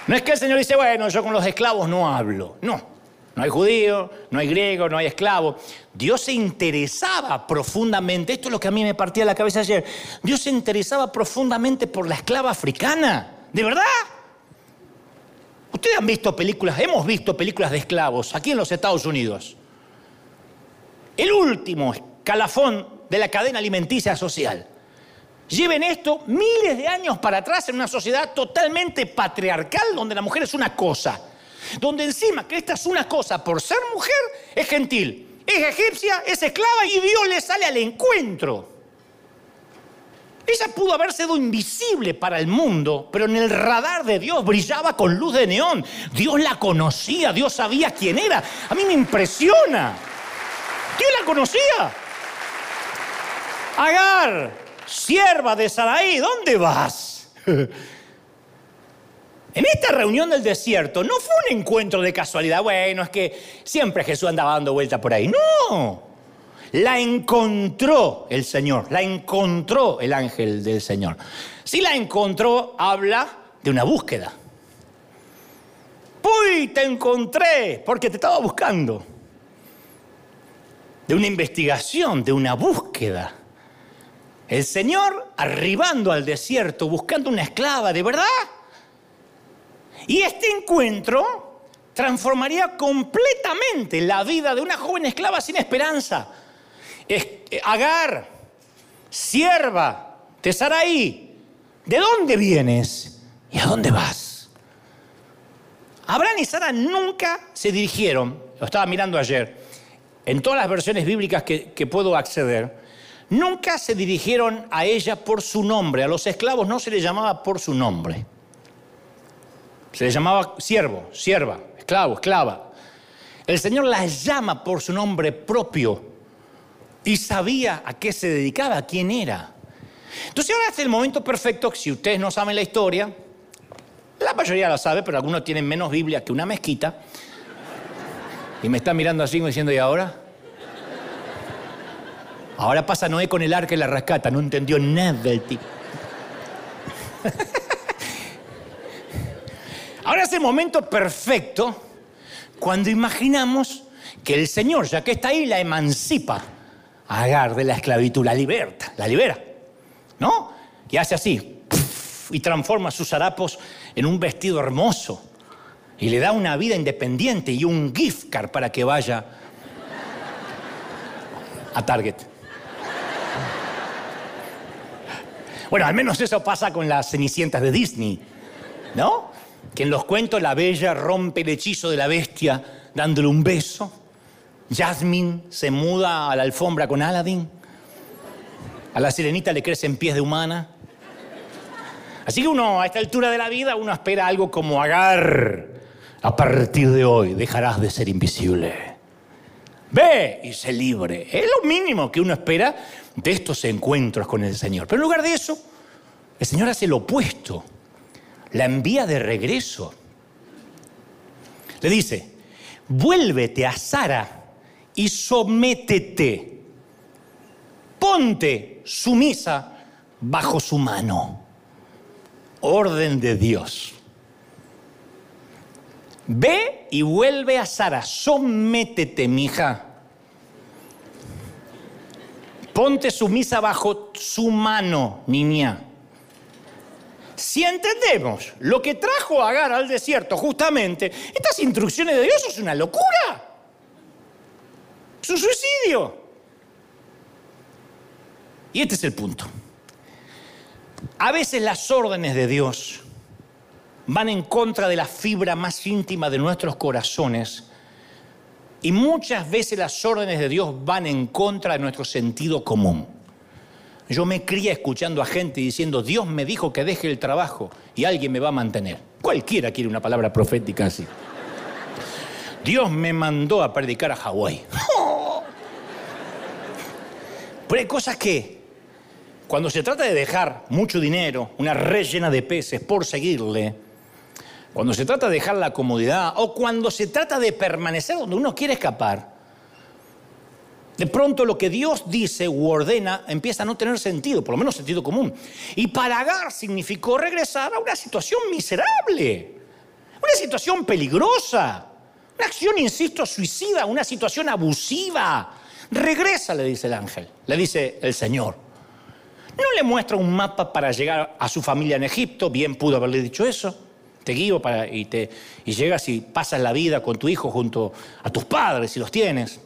No es que el Señor dice, bueno, yo con los esclavos no hablo. No. No hay judío, no hay griego, no hay esclavo. Dios se interesaba profundamente, esto es lo que a mí me partía la cabeza ayer, Dios se interesaba profundamente por la esclava africana. ¿De verdad? Ustedes han visto películas, hemos visto películas de esclavos aquí en los Estados Unidos. El último escalafón de la cadena alimenticia social. Lleven esto miles de años para atrás en una sociedad totalmente patriarcal donde la mujer es una cosa donde encima que esta es una cosa por ser mujer, es gentil, es egipcia, es esclava y Dios le sale al encuentro. Ella pudo haber sido invisible para el mundo, pero en el radar de Dios brillaba con luz de neón. Dios la conocía, Dios sabía quién era. A mí me impresiona. Dios la conocía. Agar, sierva de Saraí, ¿dónde vas? En esta reunión del desierto no fue un encuentro de casualidad, bueno, es que siempre Jesús andaba dando vuelta por ahí. No, la encontró el Señor, la encontró el ángel del Señor. Si la encontró, habla de una búsqueda. Uy, te encontré porque te estaba buscando. De una investigación, de una búsqueda. El Señor arribando al desierto buscando una esclava, ¿de verdad? Y este encuentro transformaría completamente la vida de una joven esclava sin esperanza. Eh, Agar, sierva de Saraí, ¿de dónde vienes y a dónde vas? Abraham y Sara nunca se dirigieron, lo estaba mirando ayer, en todas las versiones bíblicas que, que puedo acceder, nunca se dirigieron a ella por su nombre, a los esclavos no se les llamaba por su nombre. Se le llamaba siervo, sierva, esclavo, esclava. El Señor la llama por su nombre propio y sabía a qué se dedicaba, quién era. Entonces ahora es el momento perfecto, si ustedes no saben la historia, la mayoría la sabe, pero algunos tienen menos Biblia que una mezquita, y me están mirando así diciendo, ¿y ahora? Ahora pasa Noé con el arca y la rescata, no entendió nada del tipo. Ahora es el momento perfecto cuando imaginamos que el Señor, ya que está ahí, la emancipa a Agar de la esclavitud, la liberta, la libera. ¿No? Y hace así, y transforma sus harapos en un vestido hermoso. Y le da una vida independiente y un gift card para que vaya a Target. Bueno, al menos eso pasa con las cenicientas de Disney, ¿no? Que en los cuentos la bella rompe el hechizo de la bestia dándole un beso. Jasmine se muda a la alfombra con Aladdin. A la sirenita le crecen pies de humana. Así que uno, a esta altura de la vida, uno espera algo como Agar. A partir de hoy dejarás de ser invisible. Ve y sé libre. Es lo mínimo que uno espera de estos encuentros con el Señor. Pero en lugar de eso, el Señor hace lo opuesto la envía de regreso. Le dice, vuélvete a Sara y sométete. Ponte sumisa bajo su mano. Orden de Dios. Ve y vuelve a Sara, sométete, mija. Ponte sumisa bajo su mano, niña. Si entendemos lo que trajo a Agar al desierto, justamente, estas instrucciones de Dios es una locura. Es un suicidio. Y este es el punto. A veces las órdenes de Dios van en contra de la fibra más íntima de nuestros corazones y muchas veces las órdenes de Dios van en contra de nuestro sentido común. Yo me cría escuchando a gente diciendo, Dios me dijo que deje el trabajo y alguien me va a mantener. Cualquiera quiere una palabra profética así. Dios me mandó a predicar a Hawái. Pero hay cosas que, cuando se trata de dejar mucho dinero, una red llena de peces por seguirle, cuando se trata de dejar la comodidad o cuando se trata de permanecer donde uno quiere escapar, de pronto lo que Dios dice u ordena empieza a no tener sentido, por lo menos sentido común. Y para Agar significó regresar a una situación miserable, una situación peligrosa, una acción, insisto, suicida, una situación abusiva. Regresa, le dice el ángel, le dice el Señor. No le muestra un mapa para llegar a su familia en Egipto, bien pudo haberle dicho eso te guío para, y, y llegas y pasas la vida con tu hijo junto a tus padres si los tienes.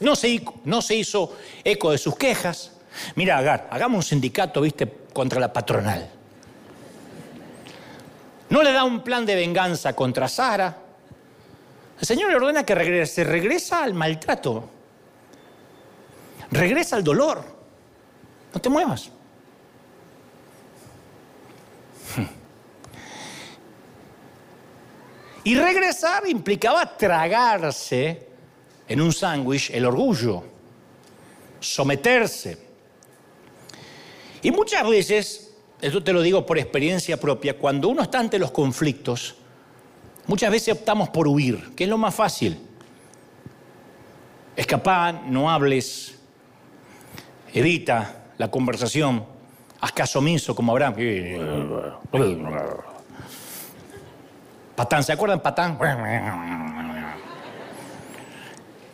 No se, no se hizo eco de sus quejas. Mira, hagamos un sindicato, viste, contra la patronal. No le da un plan de venganza contra Sara. El Señor le ordena que regrese, regresa al maltrato. Regresa al dolor. No te muevas. Y regresar implicaba tragarse en un sándwich el orgullo, someterse. Y muchas veces, esto te lo digo por experiencia propia, cuando uno está ante los conflictos, muchas veces optamos por huir, que es lo más fácil. Escapar, no hables, evita la conversación, haz caso omiso como Abraham. Patán, ¿se acuerdan Patán?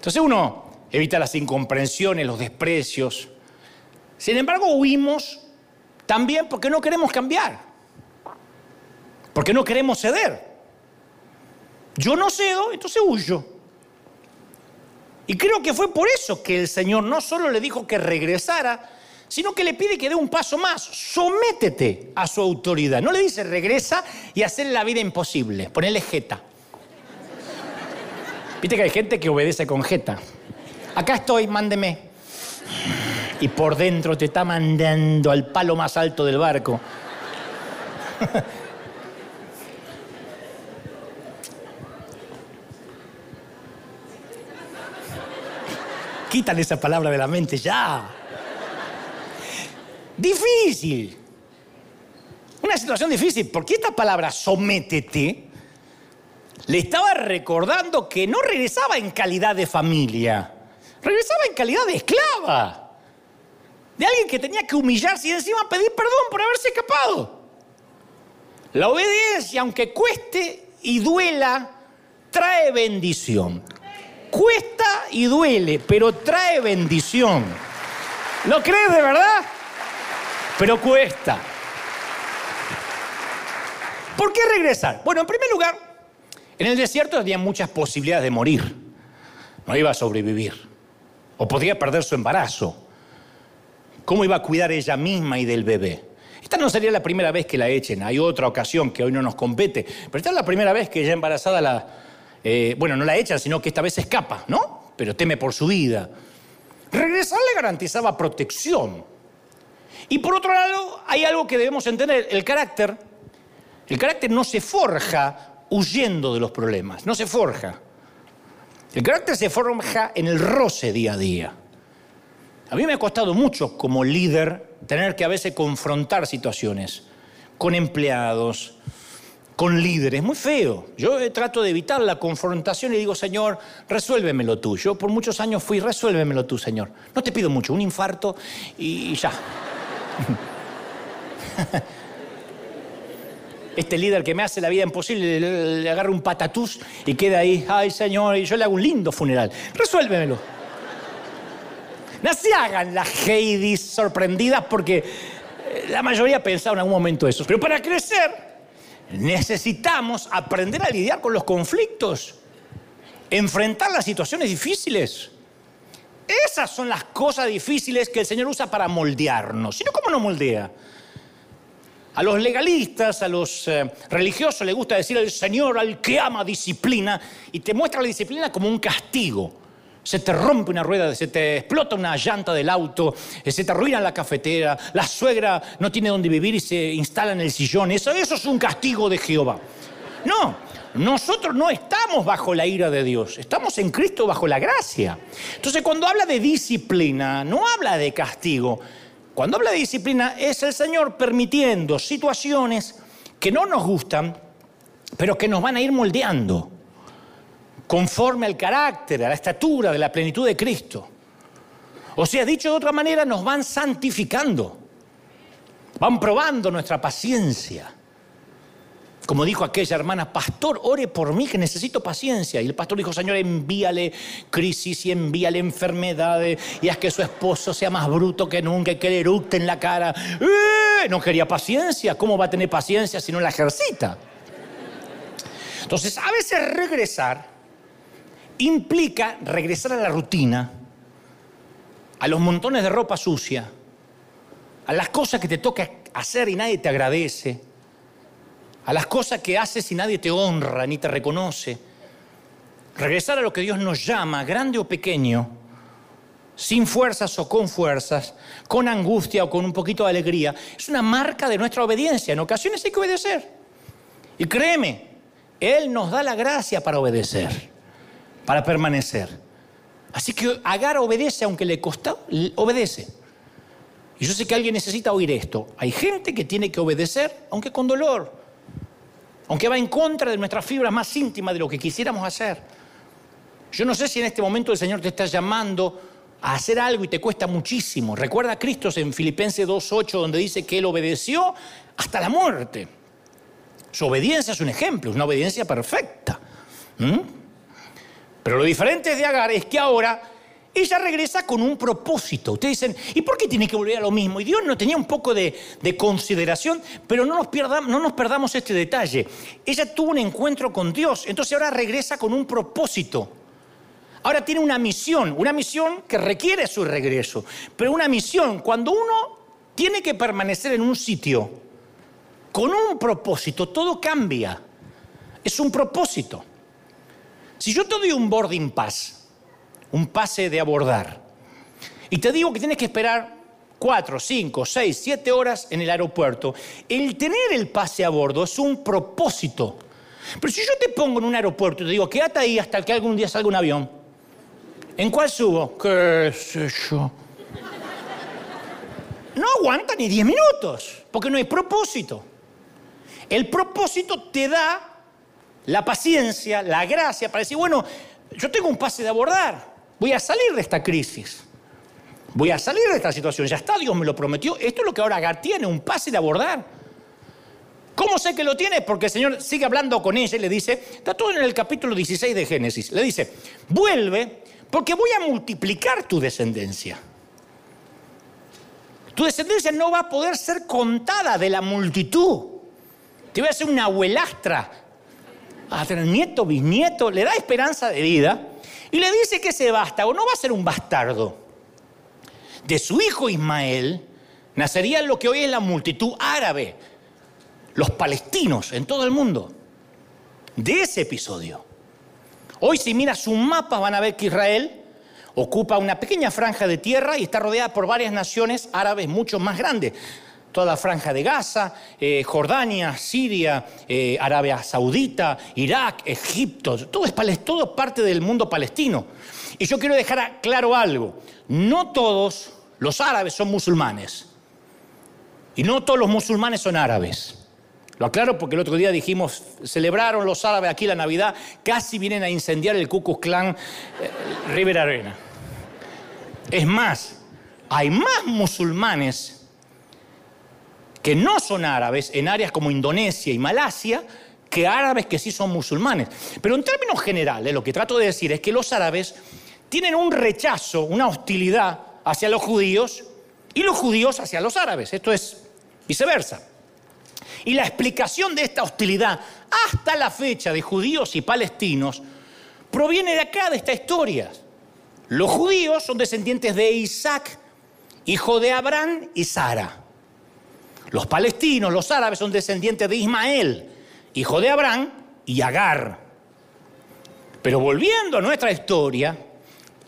Entonces uno evita las incomprensiones, los desprecios. Sin embargo, huimos también porque no queremos cambiar, porque no queremos ceder. Yo no cedo, entonces huyo. Y creo que fue por eso que el Señor no solo le dijo que regresara, sino que le pide que dé un paso más, sométete a su autoridad. No le dice regresa y hacer la vida imposible, ponele jeta. Viste que hay gente que obedece con jeta. Acá estoy, mándeme. Y por dentro te está mandando al palo más alto del barco. Quítale esa palabra de la mente ya. Difícil. Una situación difícil, porque esta palabra sométete le estaba recordando que no regresaba en calidad de familia, regresaba en calidad de esclava, de alguien que tenía que humillarse y encima pedir perdón por haberse escapado. La obediencia, aunque cueste y duela, trae bendición. Cuesta y duele, pero trae bendición. ¿Lo crees de verdad? pero cuesta. ¿Por qué regresar? Bueno, en primer lugar, en el desierto había muchas posibilidades de morir. No iba a sobrevivir. O podría perder su embarazo. ¿Cómo iba a cuidar ella misma y del bebé? Esta no sería la primera vez que la echen. Hay otra ocasión que hoy no nos compete. Pero esta es la primera vez que ella embarazada la... Eh, bueno, no la echan, sino que esta vez escapa, ¿no? Pero teme por su vida. Regresar le garantizaba protección. Y por otro lado, hay algo que debemos entender, el carácter. El carácter no se forja huyendo de los problemas, no se forja. El carácter se forja en el roce día a día. A mí me ha costado mucho como líder tener que a veces confrontar situaciones con empleados, con líderes, muy feo. Yo trato de evitar la confrontación y digo, Señor, resuélvemelo tú. Yo por muchos años fui, resuélvemelo tú, Señor. No te pido mucho, un infarto y ya. Este líder que me hace la vida imposible, le, le agarra un patatús y queda ahí, ay señor, y yo le hago un lindo funeral. Resuélvemelo. No se hagan las Heidi sorprendidas porque eh, la mayoría pensaba en algún momento eso. Pero para crecer necesitamos aprender a lidiar con los conflictos, enfrentar las situaciones difíciles. Esas son las cosas difíciles que el Señor usa para moldearnos. Si no, ¿cómo nos moldea? A los legalistas, a los eh, religiosos les gusta decir el Señor al que ama disciplina y te muestra la disciplina como un castigo. Se te rompe una rueda, se te explota una llanta del auto, eh, se te arruina la cafetera, la suegra no tiene dónde vivir y se instala en el sillón. Eso, eso es un castigo de Jehová. No, nosotros no estamos bajo la ira de Dios, estamos en Cristo bajo la gracia. Entonces cuando habla de disciplina, no habla de castigo. Cuando habla de disciplina es el Señor permitiendo situaciones que no nos gustan, pero que nos van a ir moldeando conforme al carácter, a la estatura de la plenitud de Cristo. O sea, dicho de otra manera, nos van santificando, van probando nuestra paciencia. Como dijo aquella hermana, pastor, ore por mí que necesito paciencia. Y el pastor dijo, Señor, envíale crisis y envíale enfermedades y haz que su esposo sea más bruto que nunca y que le eructe en la cara. ¡Eh! No quería paciencia. ¿Cómo va a tener paciencia si no la ejercita? Entonces, a veces regresar implica regresar a la rutina, a los montones de ropa sucia, a las cosas que te toca hacer y nadie te agradece a las cosas que haces y nadie te honra ni te reconoce. Regresar a lo que Dios nos llama, grande o pequeño, sin fuerzas o con fuerzas, con angustia o con un poquito de alegría, es una marca de nuestra obediencia. En ocasiones hay que obedecer. Y créeme, Él nos da la gracia para obedecer, para permanecer. Así que Agar obedece aunque le costó, obedece. Y yo sé que alguien necesita oír esto. Hay gente que tiene que obedecer aunque con dolor aunque va en contra de nuestras fibras más íntimas de lo que quisiéramos hacer. Yo no sé si en este momento el Señor te está llamando a hacer algo y te cuesta muchísimo. Recuerda a Cristo en Filipenses 2.8 donde dice que Él obedeció hasta la muerte. Su obediencia es un ejemplo, es una obediencia perfecta. ¿Mm? Pero lo diferente de Agar es que ahora ella regresa con un propósito. Ustedes dicen, ¿y por qué tiene que volver a lo mismo? Y Dios no tenía un poco de, consideración, pero no nos, perdamos, no nos perdamos este detalle. Ella tuvo un encuentro con Dios, entonces ahora regresa con un propósito. Ahora tiene una misión, una misión que requiere su regreso, pero una misión, cuando uno tiene que permanecer en un sitio con un propósito, todo cambia. Es un propósito. Si yo te doy un boarding pass, un pase de abordar. Y te digo que tienes que esperar cuatro, cinco, seis, siete horas en el aeropuerto. El tener el pase a bordo es un propósito. Pero si yo te pongo en un aeropuerto y te digo, quédate ahí hasta que algún día salga un avión, ¿en cuál subo? ¿Qué sé yo? No aguanta ni diez minutos, porque no hay propósito. El propósito te da la paciencia, la gracia para decir, bueno, yo tengo un pase de abordar. Voy a salir de esta crisis. Voy a salir de esta situación. Ya está, Dios me lo prometió. Esto es lo que ahora Agar tiene, un pase de abordar. ¿Cómo sé que lo tiene? Porque el Señor sigue hablando con ella y le dice, está todo en el capítulo 16 de Génesis, le dice, vuelve porque voy a multiplicar tu descendencia. Tu descendencia no va a poder ser contada de la multitud. Te voy a hacer una abuelastra, a tener nieto, bisnieto, le da esperanza de vida y le dice que ese vástago no va a ser un bastardo. De su hijo Ismael nacería lo que hoy es la multitud árabe, los palestinos en todo el mundo. De ese episodio. Hoy si miras un mapa van a ver que Israel ocupa una pequeña franja de tierra y está rodeada por varias naciones árabes mucho más grandes toda la franja de Gaza, eh, Jordania, Siria, eh, Arabia Saudita, Irak, Egipto, todo es parte del mundo palestino. Y yo quiero dejar claro algo, no todos los árabes son musulmanes y no todos los musulmanes son árabes. Lo aclaro porque el otro día dijimos, celebraron los árabes aquí la Navidad, casi vienen a incendiar el Ku Klux Klan eh, River Arena. Es más, hay más musulmanes que no son árabes en áreas como Indonesia y Malasia, que árabes que sí son musulmanes. Pero en términos generales, lo que trato de decir es que los árabes tienen un rechazo, una hostilidad hacia los judíos y los judíos hacia los árabes. Esto es viceversa. Y la explicación de esta hostilidad hasta la fecha de judíos y palestinos proviene de acá, de esta historia. Los judíos son descendientes de Isaac, hijo de Abraham y Sara. Los palestinos, los árabes, son descendientes de Ismael, hijo de Abraham y Agar. Pero volviendo a nuestra historia,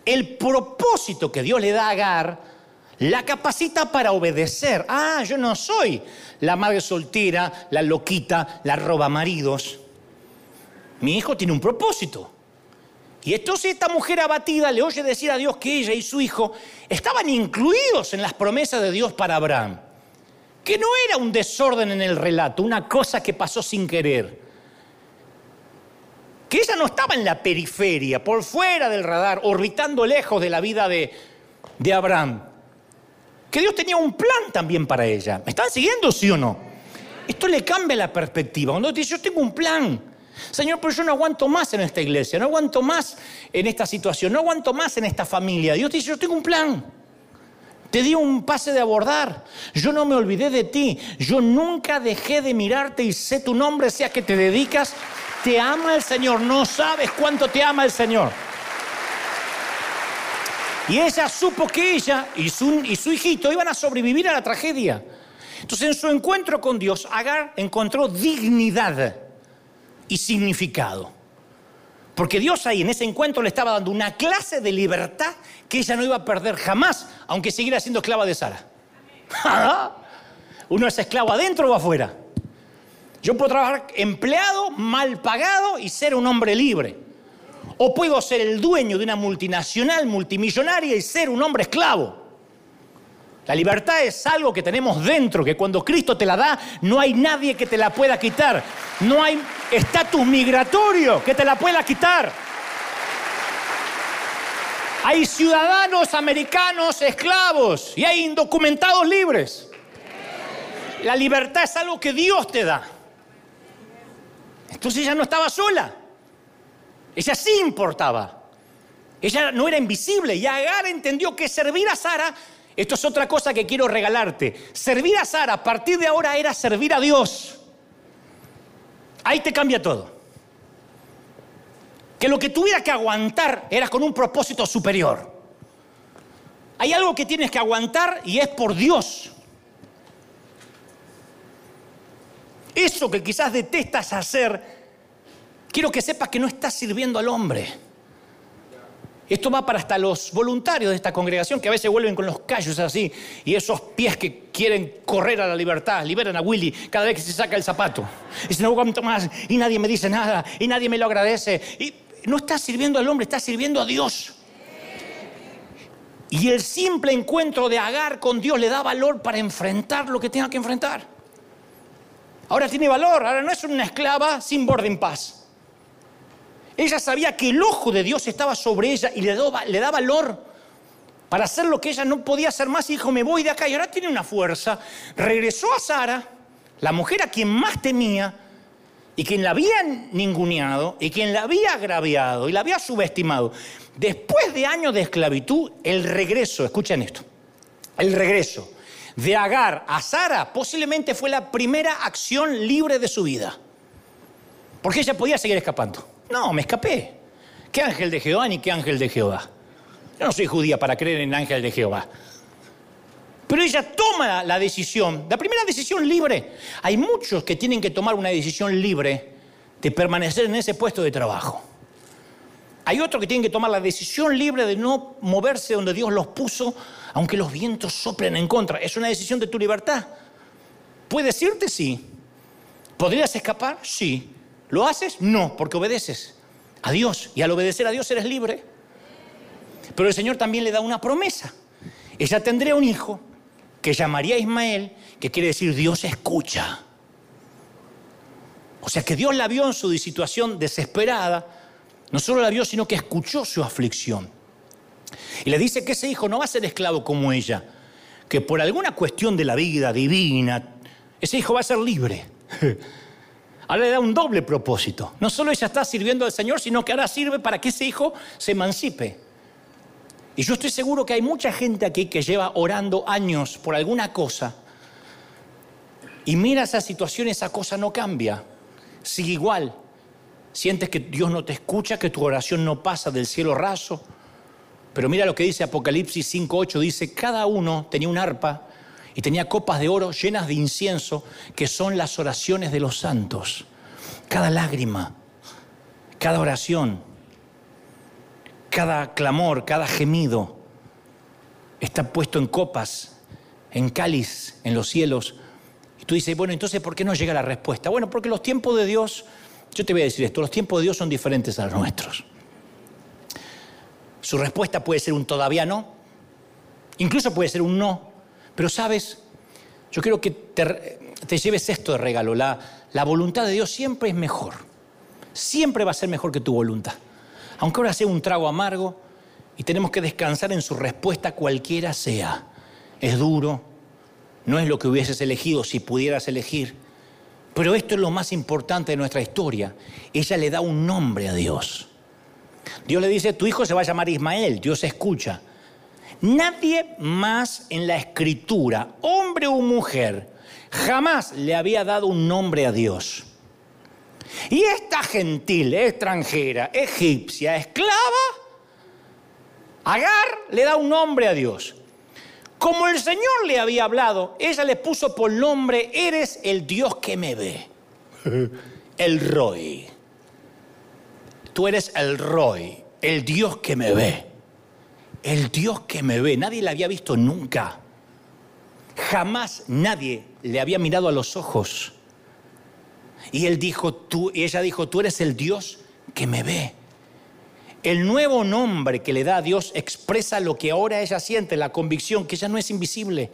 el propósito que Dios le da a Agar la capacita para obedecer. Ah, yo no soy la madre soltera, la loquita, la roba maridos. Mi hijo tiene un propósito. Y entonces esta mujer abatida le oye decir a Dios que ella y su hijo estaban incluidos en las promesas de Dios para Abraham que no era un desorden en el relato, una cosa que pasó sin querer. Que ella no estaba en la periferia, por fuera del radar, orbitando lejos de la vida de, de Abraham. Que Dios tenía un plan también para ella. ¿Me están siguiendo, sí o no? Esto le cambia la perspectiva. Cuando dice, yo tengo un plan. Señor, pero yo no aguanto más en esta iglesia, no aguanto más en esta situación, no aguanto más en esta familia. Dios dice, yo tengo un plan. Te di un pase de abordar. Yo no me olvidé de ti. Yo nunca dejé de mirarte y sé tu nombre, sea que te dedicas. Te ama el Señor. No sabes cuánto te ama el Señor. Y ella supo que ella y su, y su hijito iban a sobrevivir a la tragedia. Entonces en su encuentro con Dios, Agar encontró dignidad y significado. Porque Dios ahí en ese encuentro le estaba dando una clase de libertad que ella no iba a perder jamás, aunque siguiera siendo esclava de Sara. ¿Uno es esclavo adentro o afuera? Yo puedo trabajar empleado, mal pagado y ser un hombre libre. O puedo ser el dueño de una multinacional multimillonaria y ser un hombre esclavo. La libertad es algo que tenemos dentro, que cuando Cristo te la da, no hay nadie que te la pueda quitar. No hay estatus migratorio que te la pueda quitar. Hay ciudadanos americanos esclavos y hay indocumentados libres. La libertad es algo que Dios te da. Entonces ella no estaba sola. Ella sí importaba. Ella no era invisible y Agar entendió que servir a Sara esto es otra cosa que quiero regalarte. Servir a Sara a partir de ahora era servir a Dios. Ahí te cambia todo. Que lo que tuviera que aguantar era con un propósito superior. Hay algo que tienes que aguantar y es por Dios. Eso que quizás detestas hacer, quiero que sepas que no estás sirviendo al hombre. Esto va para hasta los voluntarios de esta congregación que a veces vuelven con los callos así y esos pies que quieren correr a la libertad, liberan a Willy cada vez que se saca el zapato. Y dice, no aguanto más y nadie me dice nada y nadie me lo agradece. Y no está sirviendo al hombre, está sirviendo a Dios. Y el simple encuentro de Agar con Dios le da valor para enfrentar lo que tenga que enfrentar. Ahora tiene valor, ahora no es una esclava sin boarding pass. Ella sabía que el ojo de Dios estaba sobre ella y le, da valor para hacer lo que ella no podía hacer más y dijo, me voy de acá. Y ahora tiene una fuerza. Regresó a Sara, la mujer a quien más temía y quien la había ninguneado y quien la había agraviado y la había subestimado. Después de años de esclavitud, el regreso, escuchen esto, el regreso de Agar a Sara posiblemente fue la primera acción libre de su vida. Porque ella podía seguir escapando. No, me escapé. ¿Qué ángel de Jehová ni qué ángel de Jehová? Yo no soy judía para creer en ángel de Jehová. Pero ella toma la decisión, la primera decisión libre. Hay muchos que tienen que tomar una decisión libre de permanecer en ese puesto de trabajo. Hay otros que tienen que tomar la decisión libre de no moverse donde Dios los puso, aunque los vientos soplen en contra. Es una decisión de tu libertad. ¿Puedes irte? Sí. ¿Podrías escapar? Sí. ¿Lo haces? No, porque obedeces a Dios. Y al obedecer a Dios eres libre. Pero el Señor también le da una promesa. Ella tendría un hijo que llamaría Ismael, que quiere decir Dios escucha. O sea que Dios la vio en su situación desesperada. No solo la vio, sino que escuchó su aflicción. Y le dice que ese hijo no va a ser esclavo como ella, que por alguna cuestión de la vida divina, ese hijo va a ser libre. Ahora le da un doble propósito. No solo ella está sirviendo al Señor, sino que ahora sirve para que ese hijo se emancipe. Y yo estoy seguro que hay mucha gente aquí que lleva orando años por alguna cosa y mira esa situación, esa cosa no cambia, sigue igual. Sientes que Dios no te escucha, que tu oración no pasa del cielo raso. Pero mira lo que dice Apocalipsis 5.8, dice, cada uno tenía un arpa y tenía copas de oro llenas de incienso, que son las oraciones de los santos. Cada lágrima, cada oración, cada clamor, cada gemido está puesto en copas, en cáliz, en los cielos. Y tú dices, bueno, entonces, ¿por qué no llega la respuesta? Bueno, porque los tiempos de Dios, yo te voy a decir esto, los tiempos de Dios son diferentes a los nuestros. Su respuesta puede ser un todavía no, incluso puede ser un no, pero sabes, yo quiero que te, lleves esto de regalo, la, la voluntad de Dios siempre es mejor, siempre va a ser mejor que tu voluntad aunque ahora sea un trago amargo, y tenemos que descansar en su respuesta cualquiera sea. Es duro, no es lo que hubieses elegido si pudieras elegir, pero esto es lo más importante de nuestra historia. Ella le da un nombre a Dios. Dios le dice, tu hijo se va a llamar Ismael, Dios escucha. Nadie más en la escritura, hombre o mujer, jamás le había dado un nombre a Dios. Y esta gentil, extranjera, egipcia, esclava, Agar le da un nombre a Dios. Como el Señor le había hablado, ella le puso por nombre, eres el Dios que me ve. El Roy. Tú eres el Roy, el Dios que me ve. El Dios que me ve. Nadie le había visto nunca. Jamás nadie le había mirado a los ojos. Y él dijo, tú, y ella dijo, tú eres el Dios que me ve. El nuevo nombre que le da a Dios expresa lo que ahora ella siente, la convicción que ella no es invisible.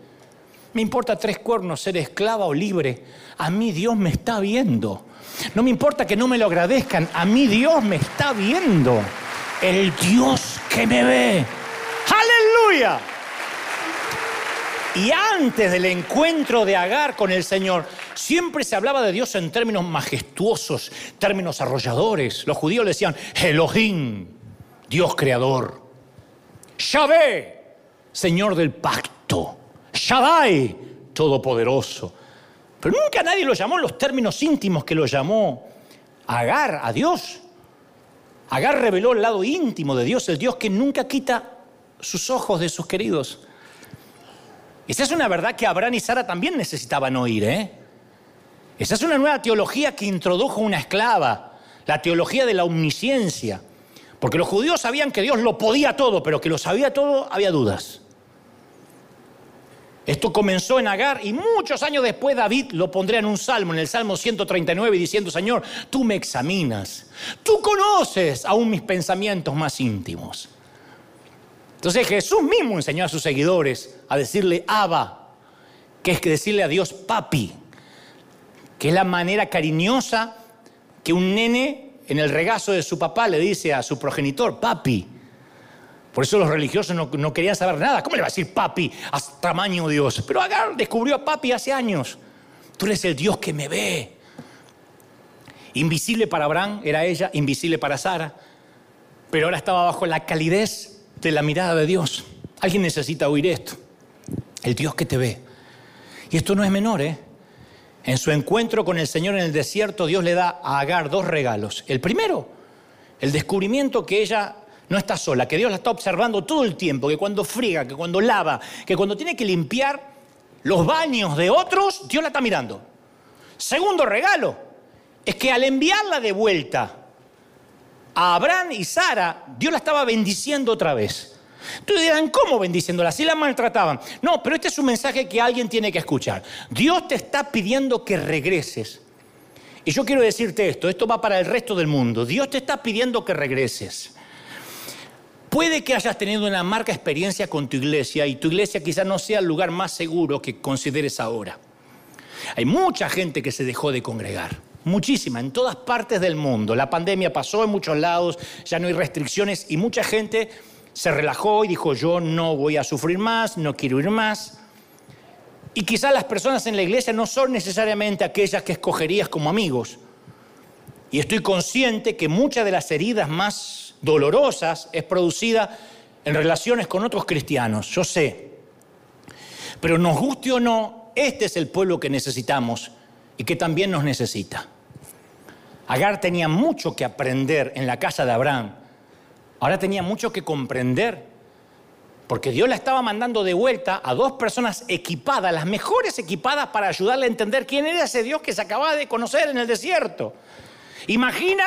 Me importa tres cuernos ser esclava o libre. A mí Dios me está viendo. No me importa que no me lo agradezcan. A mí Dios me está viendo. El Dios que me ve. Y antes del encuentro de Agar con el Señor, siempre se hablaba de Dios en términos majestuosos, términos arrolladores. Los judíos le decían Elohim, Dios creador. Yahvé, Señor del pacto. Shaddai, todopoderoso. Pero nunca nadie lo llamó en los términos íntimos que lo llamó Agar a Dios. Agar reveló el lado íntimo de Dios, el Dios que nunca quita sus ojos de sus queridos. Esa es una verdad que Abraham y Sara también necesitaban oír. ¿eh? Esa es una nueva teología que introdujo una esclava, la teología de la omnisciencia. Porque los judíos sabían que Dios lo podía todo, pero que lo sabía todo había dudas. Esto comenzó en Agar y muchos años después David lo pondría en un salmo, en el Salmo 139, diciendo, Señor, tú me examinas, tú conoces aún mis pensamientos más íntimos. Entonces Jesús mismo enseñó a sus seguidores a decirle Abba, que es decirle a Dios papi, que es la manera cariñosa que un nene en el regazo de su papá le dice a su progenitor, papi. Por eso los religiosos no, querían saber nada. ¿Cómo le va a decir papi a tamaño Dios? Pero Agar descubrió a papi hace años. Tú eres el Dios que me ve. Invisible para Abraham era ella, invisible para Sara, pero ahora estaba bajo la calidez de la mirada de Dios. Alguien necesita oír esto. El Dios que te ve. Y esto no es menor, ¿eh? En su encuentro con el Señor en el desierto, Dios le da a Agar dos regalos. El primero, el descubrimiento que ella no está sola, que Dios la está observando todo el tiempo, que cuando friega, que cuando lava, que cuando tiene que limpiar los baños de otros, Dios la está mirando. Segundo regalo, es que al enviarla de vuelta a Abraham y Sara, Dios la estaba bendiciendo otra vez. Tú dirán, ¿cómo bendiciéndola? Si la maltrataban. No, pero este es un mensaje que alguien tiene que escuchar. Dios te está pidiendo que regreses. Y yo quiero decirte esto, esto va para el resto del mundo. Dios te está pidiendo que regreses. Puede que hayas tenido una marca experiencia con tu iglesia y tu iglesia quizás no sea el lugar más seguro que consideres ahora. Hay mucha gente que se dejó de congregar. Muchísima, en todas partes del mundo. La pandemia pasó en muchos lados, ya no hay restricciones y mucha gente se relajó y dijo yo no voy a sufrir más, no quiero ir más. Y quizás las personas en la iglesia no son necesariamente aquellas que escogerías como amigos. Y estoy consciente que muchas de las heridas más dolorosas es producida en relaciones con otros cristianos, yo sé. Pero nos guste o no, este es el pueblo que necesitamos y que también nos necesita. Agar tenía mucho que aprender en la casa de Abraham. Ahora tenía mucho que comprender. Porque Dios la estaba mandando de vuelta a dos personas equipadas, las mejores equipadas para ayudarle a entender quién era ese Dios que se acababa de conocer en el desierto. Imagina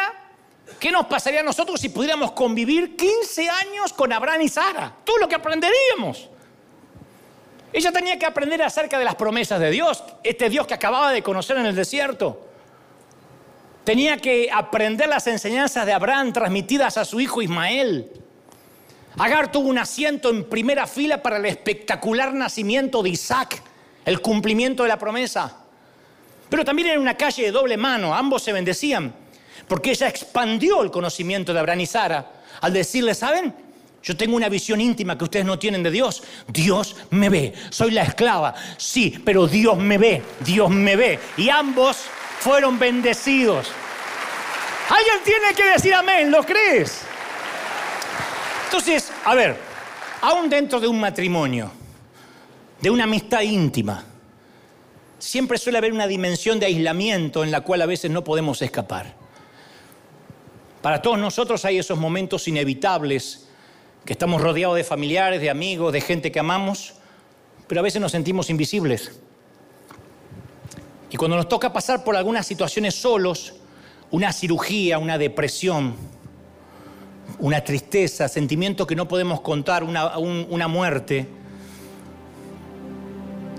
qué nos pasaría a nosotros si pudiéramos convivir 15 años con Abraham y Sara. Todo lo que aprenderíamos. Ella tenía que aprender acerca de las promesas de Dios, este Dios que acababa de conocer en el desierto. Tenía que aprender las enseñanzas de Abraham transmitidas a su hijo Ismael. Agar tuvo un asiento en primera fila para el espectacular nacimiento de Isaac, el cumplimiento de la promesa. Pero también era una calle de doble mano, ambos se bendecían, porque ella expandió el conocimiento de Abraham y Sara al decirle, ¿saben? Yo tengo una visión íntima que ustedes no tienen de Dios. Dios me ve. Soy la esclava. Sí, pero Dios me ve. Dios me ve. Y ambos fueron bendecidos. Alguien tiene que decir amén. ¿Lo crees? Entonces, a ver, aún dentro de un matrimonio, de una amistad íntima, siempre suele haber una dimensión de aislamiento en la cual a veces no podemos escapar. Para todos nosotros hay esos momentos inevitables, que estamos rodeados de familiares, de amigos, de gente que amamos, pero a veces nos sentimos invisibles. Y cuando nos toca pasar por algunas situaciones solos, una cirugía, una depresión, una tristeza, sentimiento que no podemos contar, una, muerte.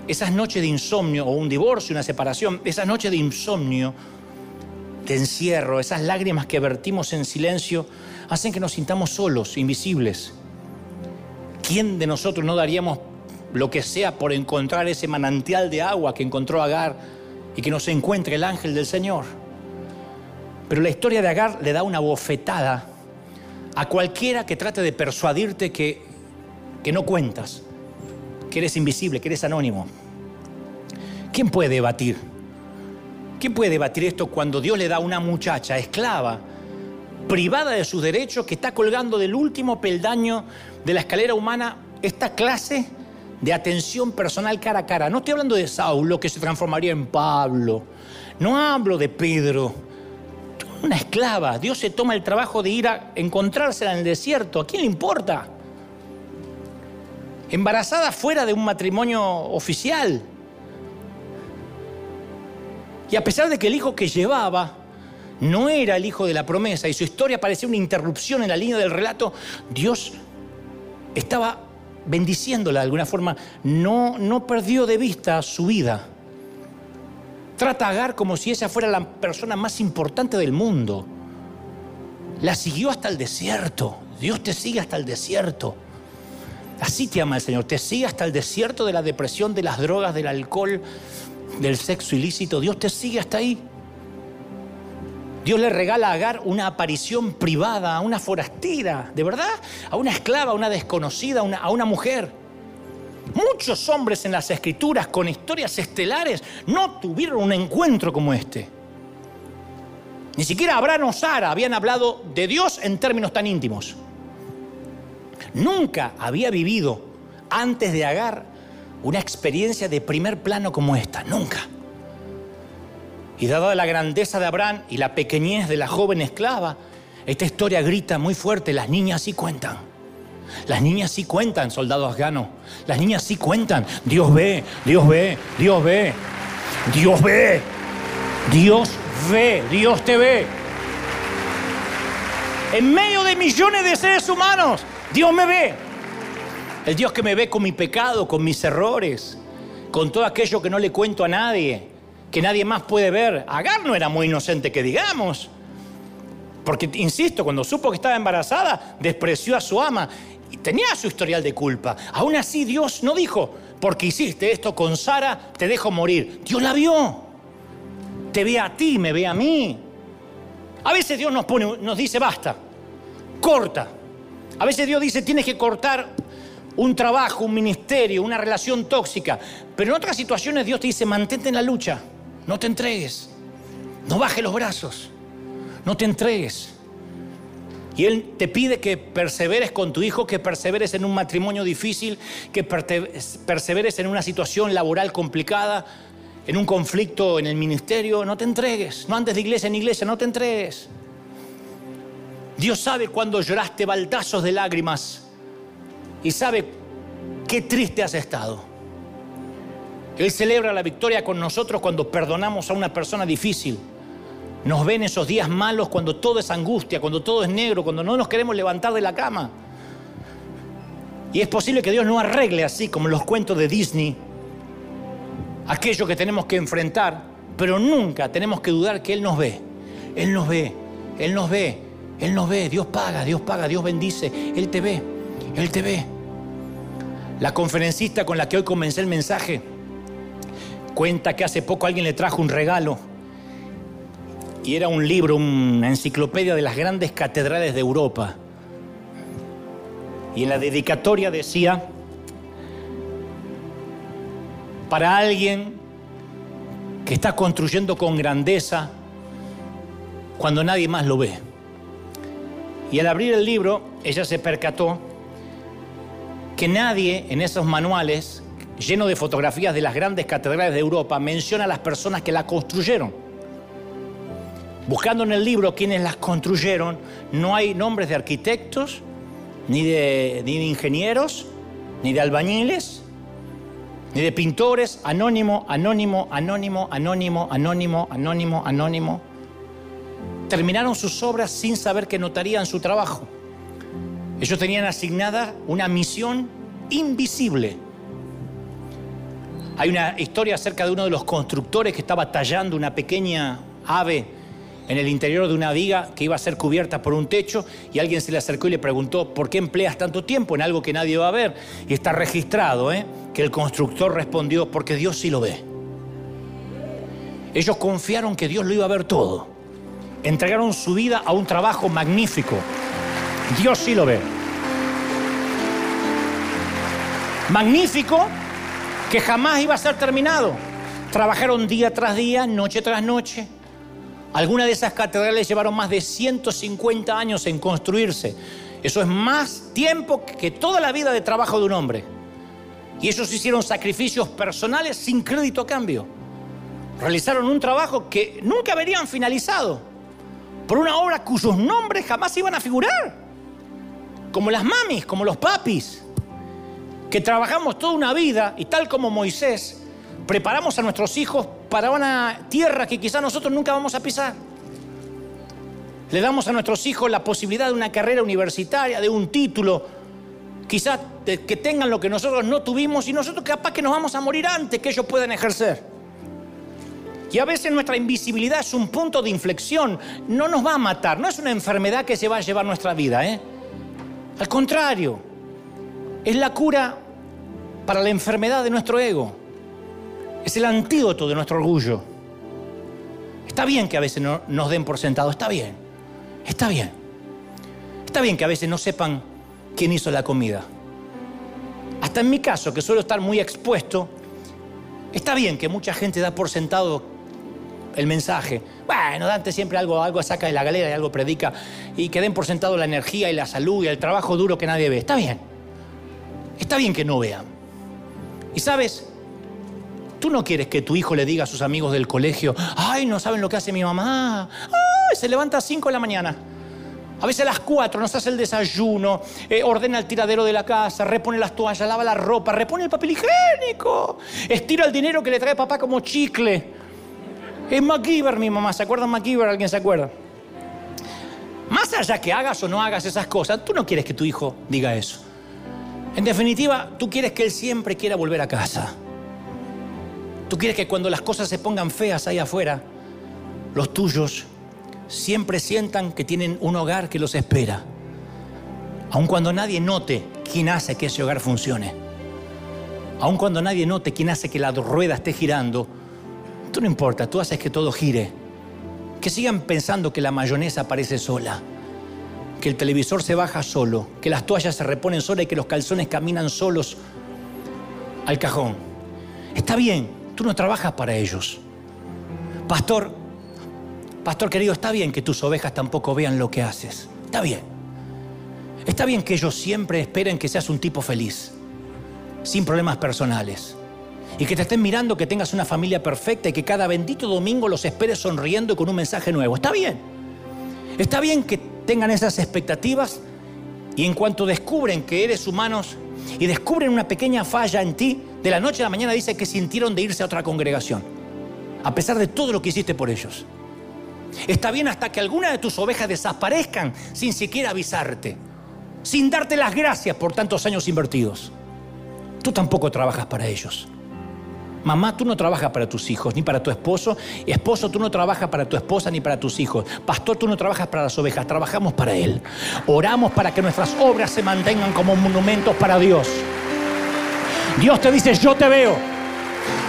Esas noches de insomnio, o un divorcio, una separación, esas noches de insomnio, de encierro, esas lágrimas que vertimos en silencio, hacen que nos sintamos solos, invisibles. ¿Quién de nosotros no daríamos lo que sea por encontrar ese manantial de agua que encontró Agar y que nos encuentre el ángel del Señor? Pero la historia de Agar le da una bofetada a cualquiera que trate de persuadirte que, que no cuentas, que eres invisible, que eres anónimo. ¿Quién puede debatir? ¿Quién puede debatir esto cuando Dios le da a una muchacha esclava, privada de sus derechos, que está colgando del último peldaño de la escalera humana esta clase de atención personal cara a cara? No estoy hablando de Saulo, que se transformaría en Pablo. No hablo de Pedro, una esclava. Dios se toma el trabajo de ir a encontrársela en el desierto. ¿A quién le importa? Embarazada fuera de un matrimonio oficial. Y a pesar de que el hijo que llevaba no era el hijo de la promesa y su historia parecía una interrupción en la línea del relato, Dios estaba bendiciéndola de alguna forma. No, no perdió de vista su vida. Trata a Agar como si ella fuera la persona más importante del mundo. La siguió hasta el desierto. Dios te sigue hasta el desierto. Así te ama el Señor. Te sigue hasta el desierto de la depresión, de las drogas, del alcohol, del sexo ilícito. Dios te sigue hasta ahí. Dios le regala a Agar una aparición privada, a una forastera, ¿de verdad? A una esclava, a una desconocida, a una mujer. Muchos hombres en las escrituras con historias estelares no tuvieron un encuentro como este. Ni siquiera Abraham o Sara habían hablado de Dios en términos tan íntimos. Nunca había vivido antes de Agar una experiencia de primer plano como esta, nunca. Y dada la grandeza de Abraham y la pequeñez de la joven esclava, esta historia grita muy fuerte, las niñas sí cuentan. Las niñas sí cuentan, soldado afgano. Las niñas sí cuentan. Dios ve, Dios ve, Dios ve. Dios ve. Dios ve, Dios te ve. En medio de millones de seres humanos, Dios me ve. El Dios que me ve con mi pecado, con mis errores, con todo aquello que no le cuento a nadie, que nadie más puede ver. Agar no era muy inocente que digamos. Porque, insisto, cuando supo que estaba embarazada, despreció a su ama tenía su historial de culpa. Aún así Dios no dijo, porque hiciste esto con Sara, te dejo morir. Dios la vio. Te ve a ti, me ve a mí. A veces Dios nos, pone, nos dice, basta, corta. A veces Dios dice, tienes que cortar un trabajo, un ministerio, una relación tóxica. Pero en otras situaciones Dios te dice, mantente en la lucha, no te entregues, no bajes los brazos, no te entregues. Y Él te pide que perseveres con tu hijo, que perseveres en un matrimonio difícil, que perseveres en una situación laboral complicada, en un conflicto en el ministerio. No te entregues, no andes de iglesia en iglesia, no te entregues. Dios sabe cuando lloraste baldazos de lágrimas y sabe qué triste has estado. Él celebra la victoria con nosotros cuando perdonamos a una persona difícil. Nos ven esos días malos cuando todo es angustia, cuando todo es negro, cuando no nos queremos levantar de la cama. Y es posible que Dios no arregle así como los cuentos de Disney aquello que tenemos que enfrentar, pero nunca tenemos que dudar que Él nos ve. Él nos ve, Él nos ve, Él nos ve. Dios paga, Dios paga, Dios bendice. Él te ve, Él te ve. La conferencista con la que hoy comencé el mensaje cuenta que hace poco alguien le trajo un regalo y era un libro, una enciclopedia de las grandes catedrales de Europa. Y en la dedicatoria decía, para alguien que está construyendo con grandeza cuando nadie más lo ve. Y al abrir el libro, ella se percató que nadie en esos manuales, llenos de fotografías de las grandes catedrales de Europa, menciona a las personas que la construyeron. Buscando en el libro quienes las construyeron, no hay nombres de arquitectos, ni de, ni de ingenieros, ni de albañiles, ni de pintores, anónimo, anónimo, anónimo, anónimo, anónimo, anónimo, anónimo. Terminaron sus obras sin saber que notarían su trabajo. Ellos tenían asignada una misión invisible. Hay una historia acerca de uno de los constructores que estaba tallando una pequeña ave en el interior de una viga que iba a ser cubierta por un techo y alguien se le acercó y le preguntó, ¿por qué empleas tanto tiempo en algo que nadie va a ver? Y está registrado ¿eh? que el constructor respondió, porque Dios sí lo ve. Ellos confiaron que Dios lo iba a ver todo. Entregaron su vida a un trabajo magnífico. Dios sí lo ve. Magnífico que jamás iba a ser terminado. Trabajaron día tras día, noche tras noche algunas de esas catedrales llevaron más de 150 años en construirse. Eso es más tiempo que toda la vida de trabajo de un hombre. Y ellos hicieron sacrificios personales sin crédito a cambio. Realizaron un trabajo que nunca verían finalizado por una obra cuyos nombres jamás iban a figurar. Como las mamis, como los papis, que trabajamos toda una vida y tal como Moisés, preparamos a nuestros hijos para una tierra que quizás nosotros nunca vamos a pisar. Le damos a nuestros hijos la posibilidad de una carrera universitaria, de un título, quizás que tengan lo que nosotros no tuvimos y nosotros capaz que nos vamos a morir antes que ellos puedan ejercer. Y a veces nuestra invisibilidad es un punto de inflexión, no nos va a matar, no es una enfermedad que se va a llevar nuestra vida. ¿eh? Al contrario, es la cura para la enfermedad de nuestro ego. Es el antídoto de nuestro orgullo. Está bien que a veces no, nos den por sentado, está bien, está bien. Está bien que a veces no sepan quién hizo la comida. Hasta en mi caso, que suelo estar muy expuesto, está bien que mucha gente da por sentado el mensaje. Bueno, Dante siempre algo, algo saca de la galera y algo predica. Y que den por sentado la energía y la salud y el trabajo duro que nadie ve. Está bien. Está bien que no vean. Y sabes, Tú no quieres que tu hijo le diga a sus amigos del colegio, ay, no saben lo que hace mi mamá. Ay, se levanta a 5 de la mañana. A veces a las 4 nos hace el desayuno, eh, ordena el tiradero de la casa, repone las toallas, lava la ropa, repone el papel higiénico, estira el dinero que le trae papá como chicle. Es MacGyver mi mamá, ¿se acuerdan MacGyver? ¿Alguien se acuerda? Más allá que hagas o no hagas esas cosas, tú no quieres que tu hijo diga eso. En definitiva, tú quieres que él siempre quiera volver a casa. Tú quieres que cuando las cosas se pongan feas ahí afuera, los tuyos siempre sientan que tienen un hogar que los espera. Aun cuando nadie note quién hace que ese hogar funcione. Aun cuando nadie note quién hace que la rueda esté girando, tú no importa, tú haces que todo gire. Que sigan pensando que la mayonesa aparece sola. Que el televisor se baja solo, que las toallas se reponen solas y que los calzones caminan solos al cajón. Está bien, tú no trabajas para ellos. Pastor, pastor querido, está bien que tus ovejas tampoco vean lo que haces. Está bien. Está bien que ellos siempre esperen que seas un tipo feliz, sin problemas personales. Y que te estén mirando que tengas una familia perfecta y que cada bendito domingo los esperes sonriendo y con un mensaje nuevo. Está bien. Está bien que tengan esas expectativas y en cuanto descubren que eres humanos y descubren una pequeña falla en ti, de la noche a la mañana dice que sintieron de irse a otra congregación, a pesar de todo lo que hiciste por ellos. Está bien hasta que alguna de tus ovejas desaparezcan sin siquiera avisarte, sin darte las gracias por tantos años invertidos. Tú tampoco trabajas para ellos. Mamá, tú no trabajas para tus hijos, ni para tu esposo. Esposo, tú no trabajas para tu esposa, ni para tus hijos. Pastor, tú no trabajas para las ovejas, trabajamos para Él. Oramos para que nuestras obras se mantengan como monumentos para Dios. Dios te dice, yo te veo.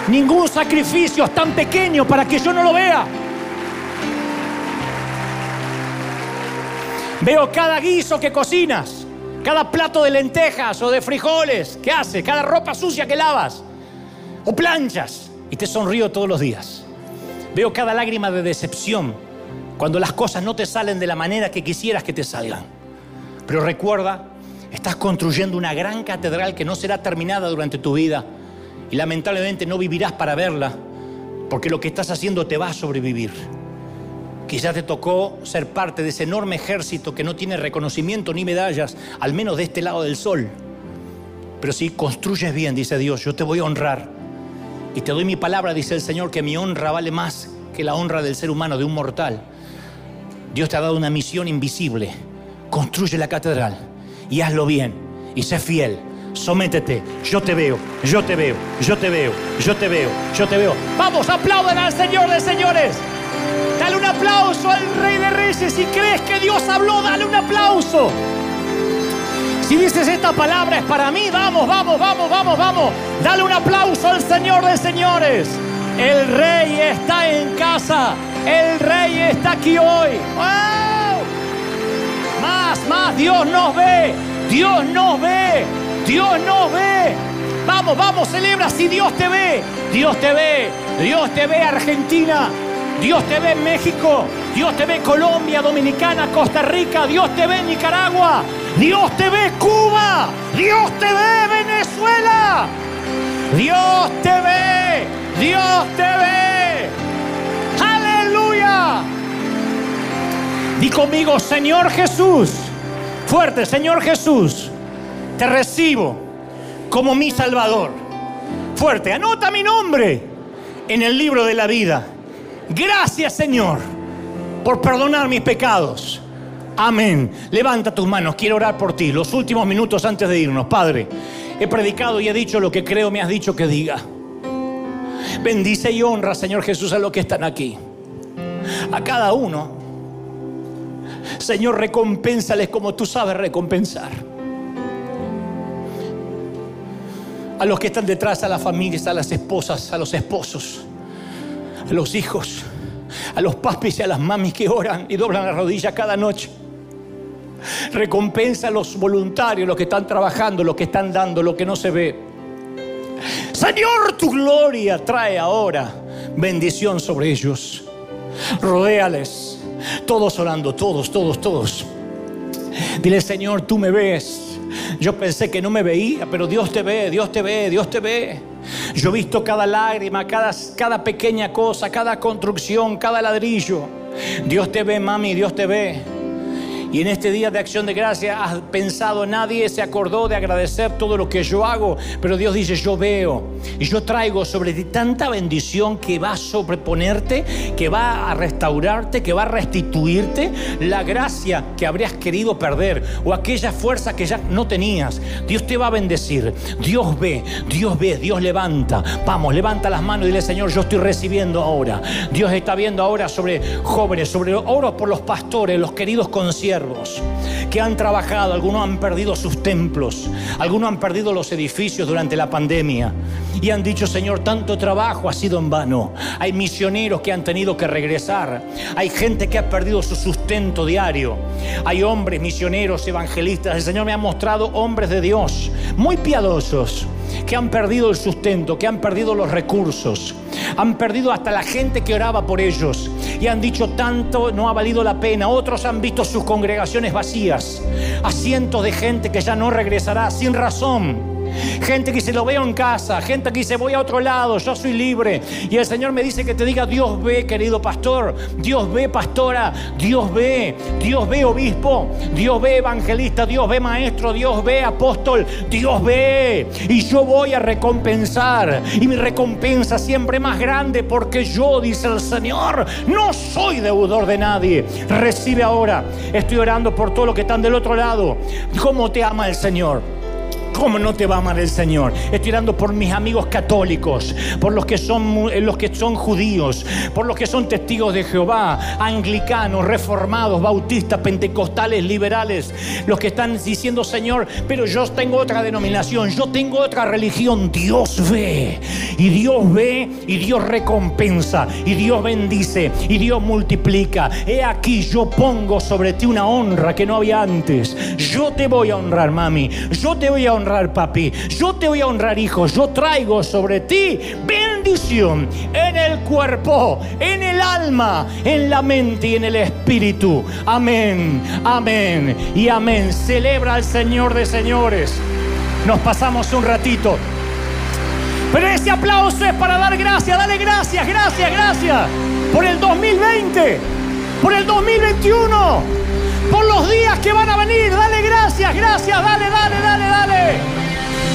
Ningún sacrificio es tan pequeño para que yo no lo vea. Veo cada guiso que cocinas, cada plato de lentejas o de frijoles que haces, cada ropa sucia que lavas o planchas y te sonrío todos los días. Veo cada lágrima de decepción cuando las cosas no te salen de la manera que quisieras que te salgan. Pero recuerda, estás construyendo una gran catedral que no será terminada durante tu vida y lamentablemente no vivirás para verla porque lo que estás haciendo te va a sobrevivir. Quizás te tocó ser parte de ese enorme ejército que no tiene reconocimiento ni medallas, al menos de este lado del sol. Pero si construyes bien, dice Dios, yo te voy a honrar y te doy mi palabra, dice el Señor, que mi honra vale más que la honra del ser humano, de un mortal. Dios te ha dado una misión invisible. Construye la catedral y hazlo bien y sé fiel. Sométete, yo te veo, yo te veo, yo te veo, yo te veo, yo te veo. Vamos, aplauden al Señor de señores. Dale un aplauso al Rey de Reyes. Si crees que Dios habló, dale un aplauso. Si dices esta palabra es para mí, vamos, vamos, vamos, vamos, vamos. Dale un aplauso al Señor de señores. El rey está en casa. El rey está aquí hoy. Más, más. Dios nos ve. Dios nos ve. Dios nos ve. Vamos, vamos, celebra si Dios te ve. Dios te ve. Dios te ve Argentina. Dios te ve México. Dios te ve Colombia, Dominicana, Costa Rica. Dios te ve Nicaragua. Dios te ve Cuba. Dios te ve Venezuela. Dios te ve. Dios te ve. Aleluya. Di conmigo, Señor Jesús. Fuerte, Señor Jesús. Te recibo como mi Salvador. Fuerte, anota mi nombre en el libro de la vida. Gracias, Señor, por perdonar mis pecados Amén. Levanta tus manos, quiero orar por ti. Los últimos minutos antes de irnos. Padre, he predicado y he dicho lo que creo me has dicho que diga. Bendice y honra, Señor Jesús, a los que están aquí. A cada uno. Señor, recompénsales como tú sabes recompensar. A los que están detrás, a las familias, a las esposas, a los esposos, a los hijos, a los papis y a las mamis que oran y doblan la rodilla cada noche. Recompensa a los voluntarios, los que están trabajando, los que están dando, lo que no se ve. Señor, tu gloria trae ahora bendición sobre ellos. Rodéales. Todos orando, todos, todos, todos. Dile, Señor, tú me ves. Yo pensé que no me veía, pero Dios te ve, Dios te ve, Dios te ve. Yo he visto cada lágrima, cada, cada pequeña cosa, cada construcción, cada ladrillo. Dios te ve, mami, Dios te ve. Y en este día de acción de gracia has pensado, nadie se acordó de agradecer todo lo que yo hago, pero Dios dice, yo veo y yo traigo sobre ti tanta bendición que va a sobreponerte, que va a restaurarte, que va a restituirte la gracia que habrías querido perder o aquella fuerza que ya no tenías. Dios te va a bendecir, Dios ve, Dios ve, Dios levanta. Vamos, levanta las manos y dile, Señor, yo estoy recibiendo ahora. Dios está viendo ahora sobre jóvenes, sobre oro por los pastores, los queridos conciertos que han trabajado, algunos han perdido sus templos, algunos han perdido los edificios durante la pandemia y han dicho, Señor, tanto trabajo ha sido en vano. Hay misioneros que han tenido que regresar, hay gente que ha perdido su sustento diario, hay hombres misioneros, evangelistas. El Señor me ha mostrado hombres de Dios muy piadosos que han perdido el sustento, que han perdido los recursos, han perdido hasta la gente que oraba por ellos y han dicho tanto no ha valido la pena. Otros han visto sus congregaciones vacías, a cientos de gente que ya no regresará sin razón Gente que se lo veo en casa, gente que dice voy a otro lado, yo soy libre. Y el Señor me dice que te diga Dios ve, querido pastor, Dios ve, pastora, Dios ve, Dios ve, obispo, Dios ve, evangelista, Dios ve, maestro, Dios ve, apóstol, Dios ve. Y yo voy a recompensar. Y mi recompensa siempre más grande porque yo, dice el Señor, no soy deudor de nadie. Recibe ahora. Estoy orando por todos los que están del otro lado. ¿Cómo te ama el Señor? ¿Cómo no te va a amar el Señor? Estoy orando por mis amigos católicos, por los que son eh, los que son judíos, por los que son testigos de Jehová, anglicanos, reformados, bautistas, pentecostales, liberales, los que están diciendo, "Señor, pero yo tengo otra denominación, yo tengo otra religión." Dios ve, y Dios ve y Dios recompensa, y Dios bendice, y Dios multiplica. He aquí yo pongo sobre ti una honra que no había antes. Yo te voy a honrar, mami. Yo te voy a honrar honrar, papi. Yo te voy a honrar, hijo. Yo traigo sobre ti bendición en el cuerpo, en el alma, en la mente y en el espíritu. Amén, amén y amén. Celebra al Señor de señores. Nos pasamos un ratito. Pero ese aplauso es para dar gracias. Dale gracias, gracias, gracias. Por el 2020, por el 2021 por los días que van a venir. Dale gracias, gracias, dale, dale, dale, dale.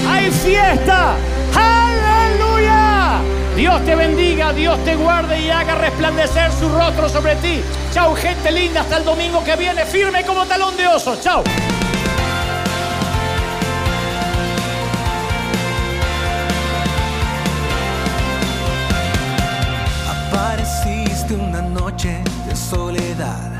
Hay fiesta. Aleluya. Dios te bendiga, Dios te guarde y haga resplandecer su rostro sobre ti. Chao, gente linda, hasta el domingo que viene, firme como talón de oso. Chao. Apareciste una noche de soledad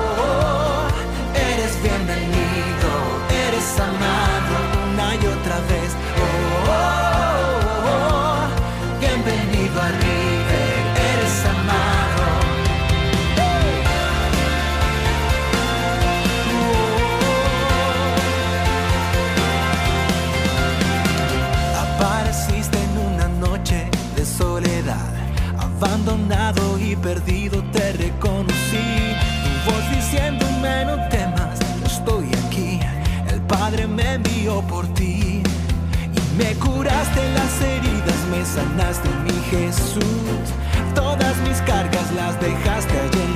bienvenido, eres amado una y otra vez. Oh, oh, oh, bienvenido a River, eres amado. Apareciste en una noche de soledad, abandonado y perdido te reconocí. Tu voz diciéndome no Padre por ti y me curaste las heridas, me sanaste mi Jesús. Todas mis cargas las dejaste allí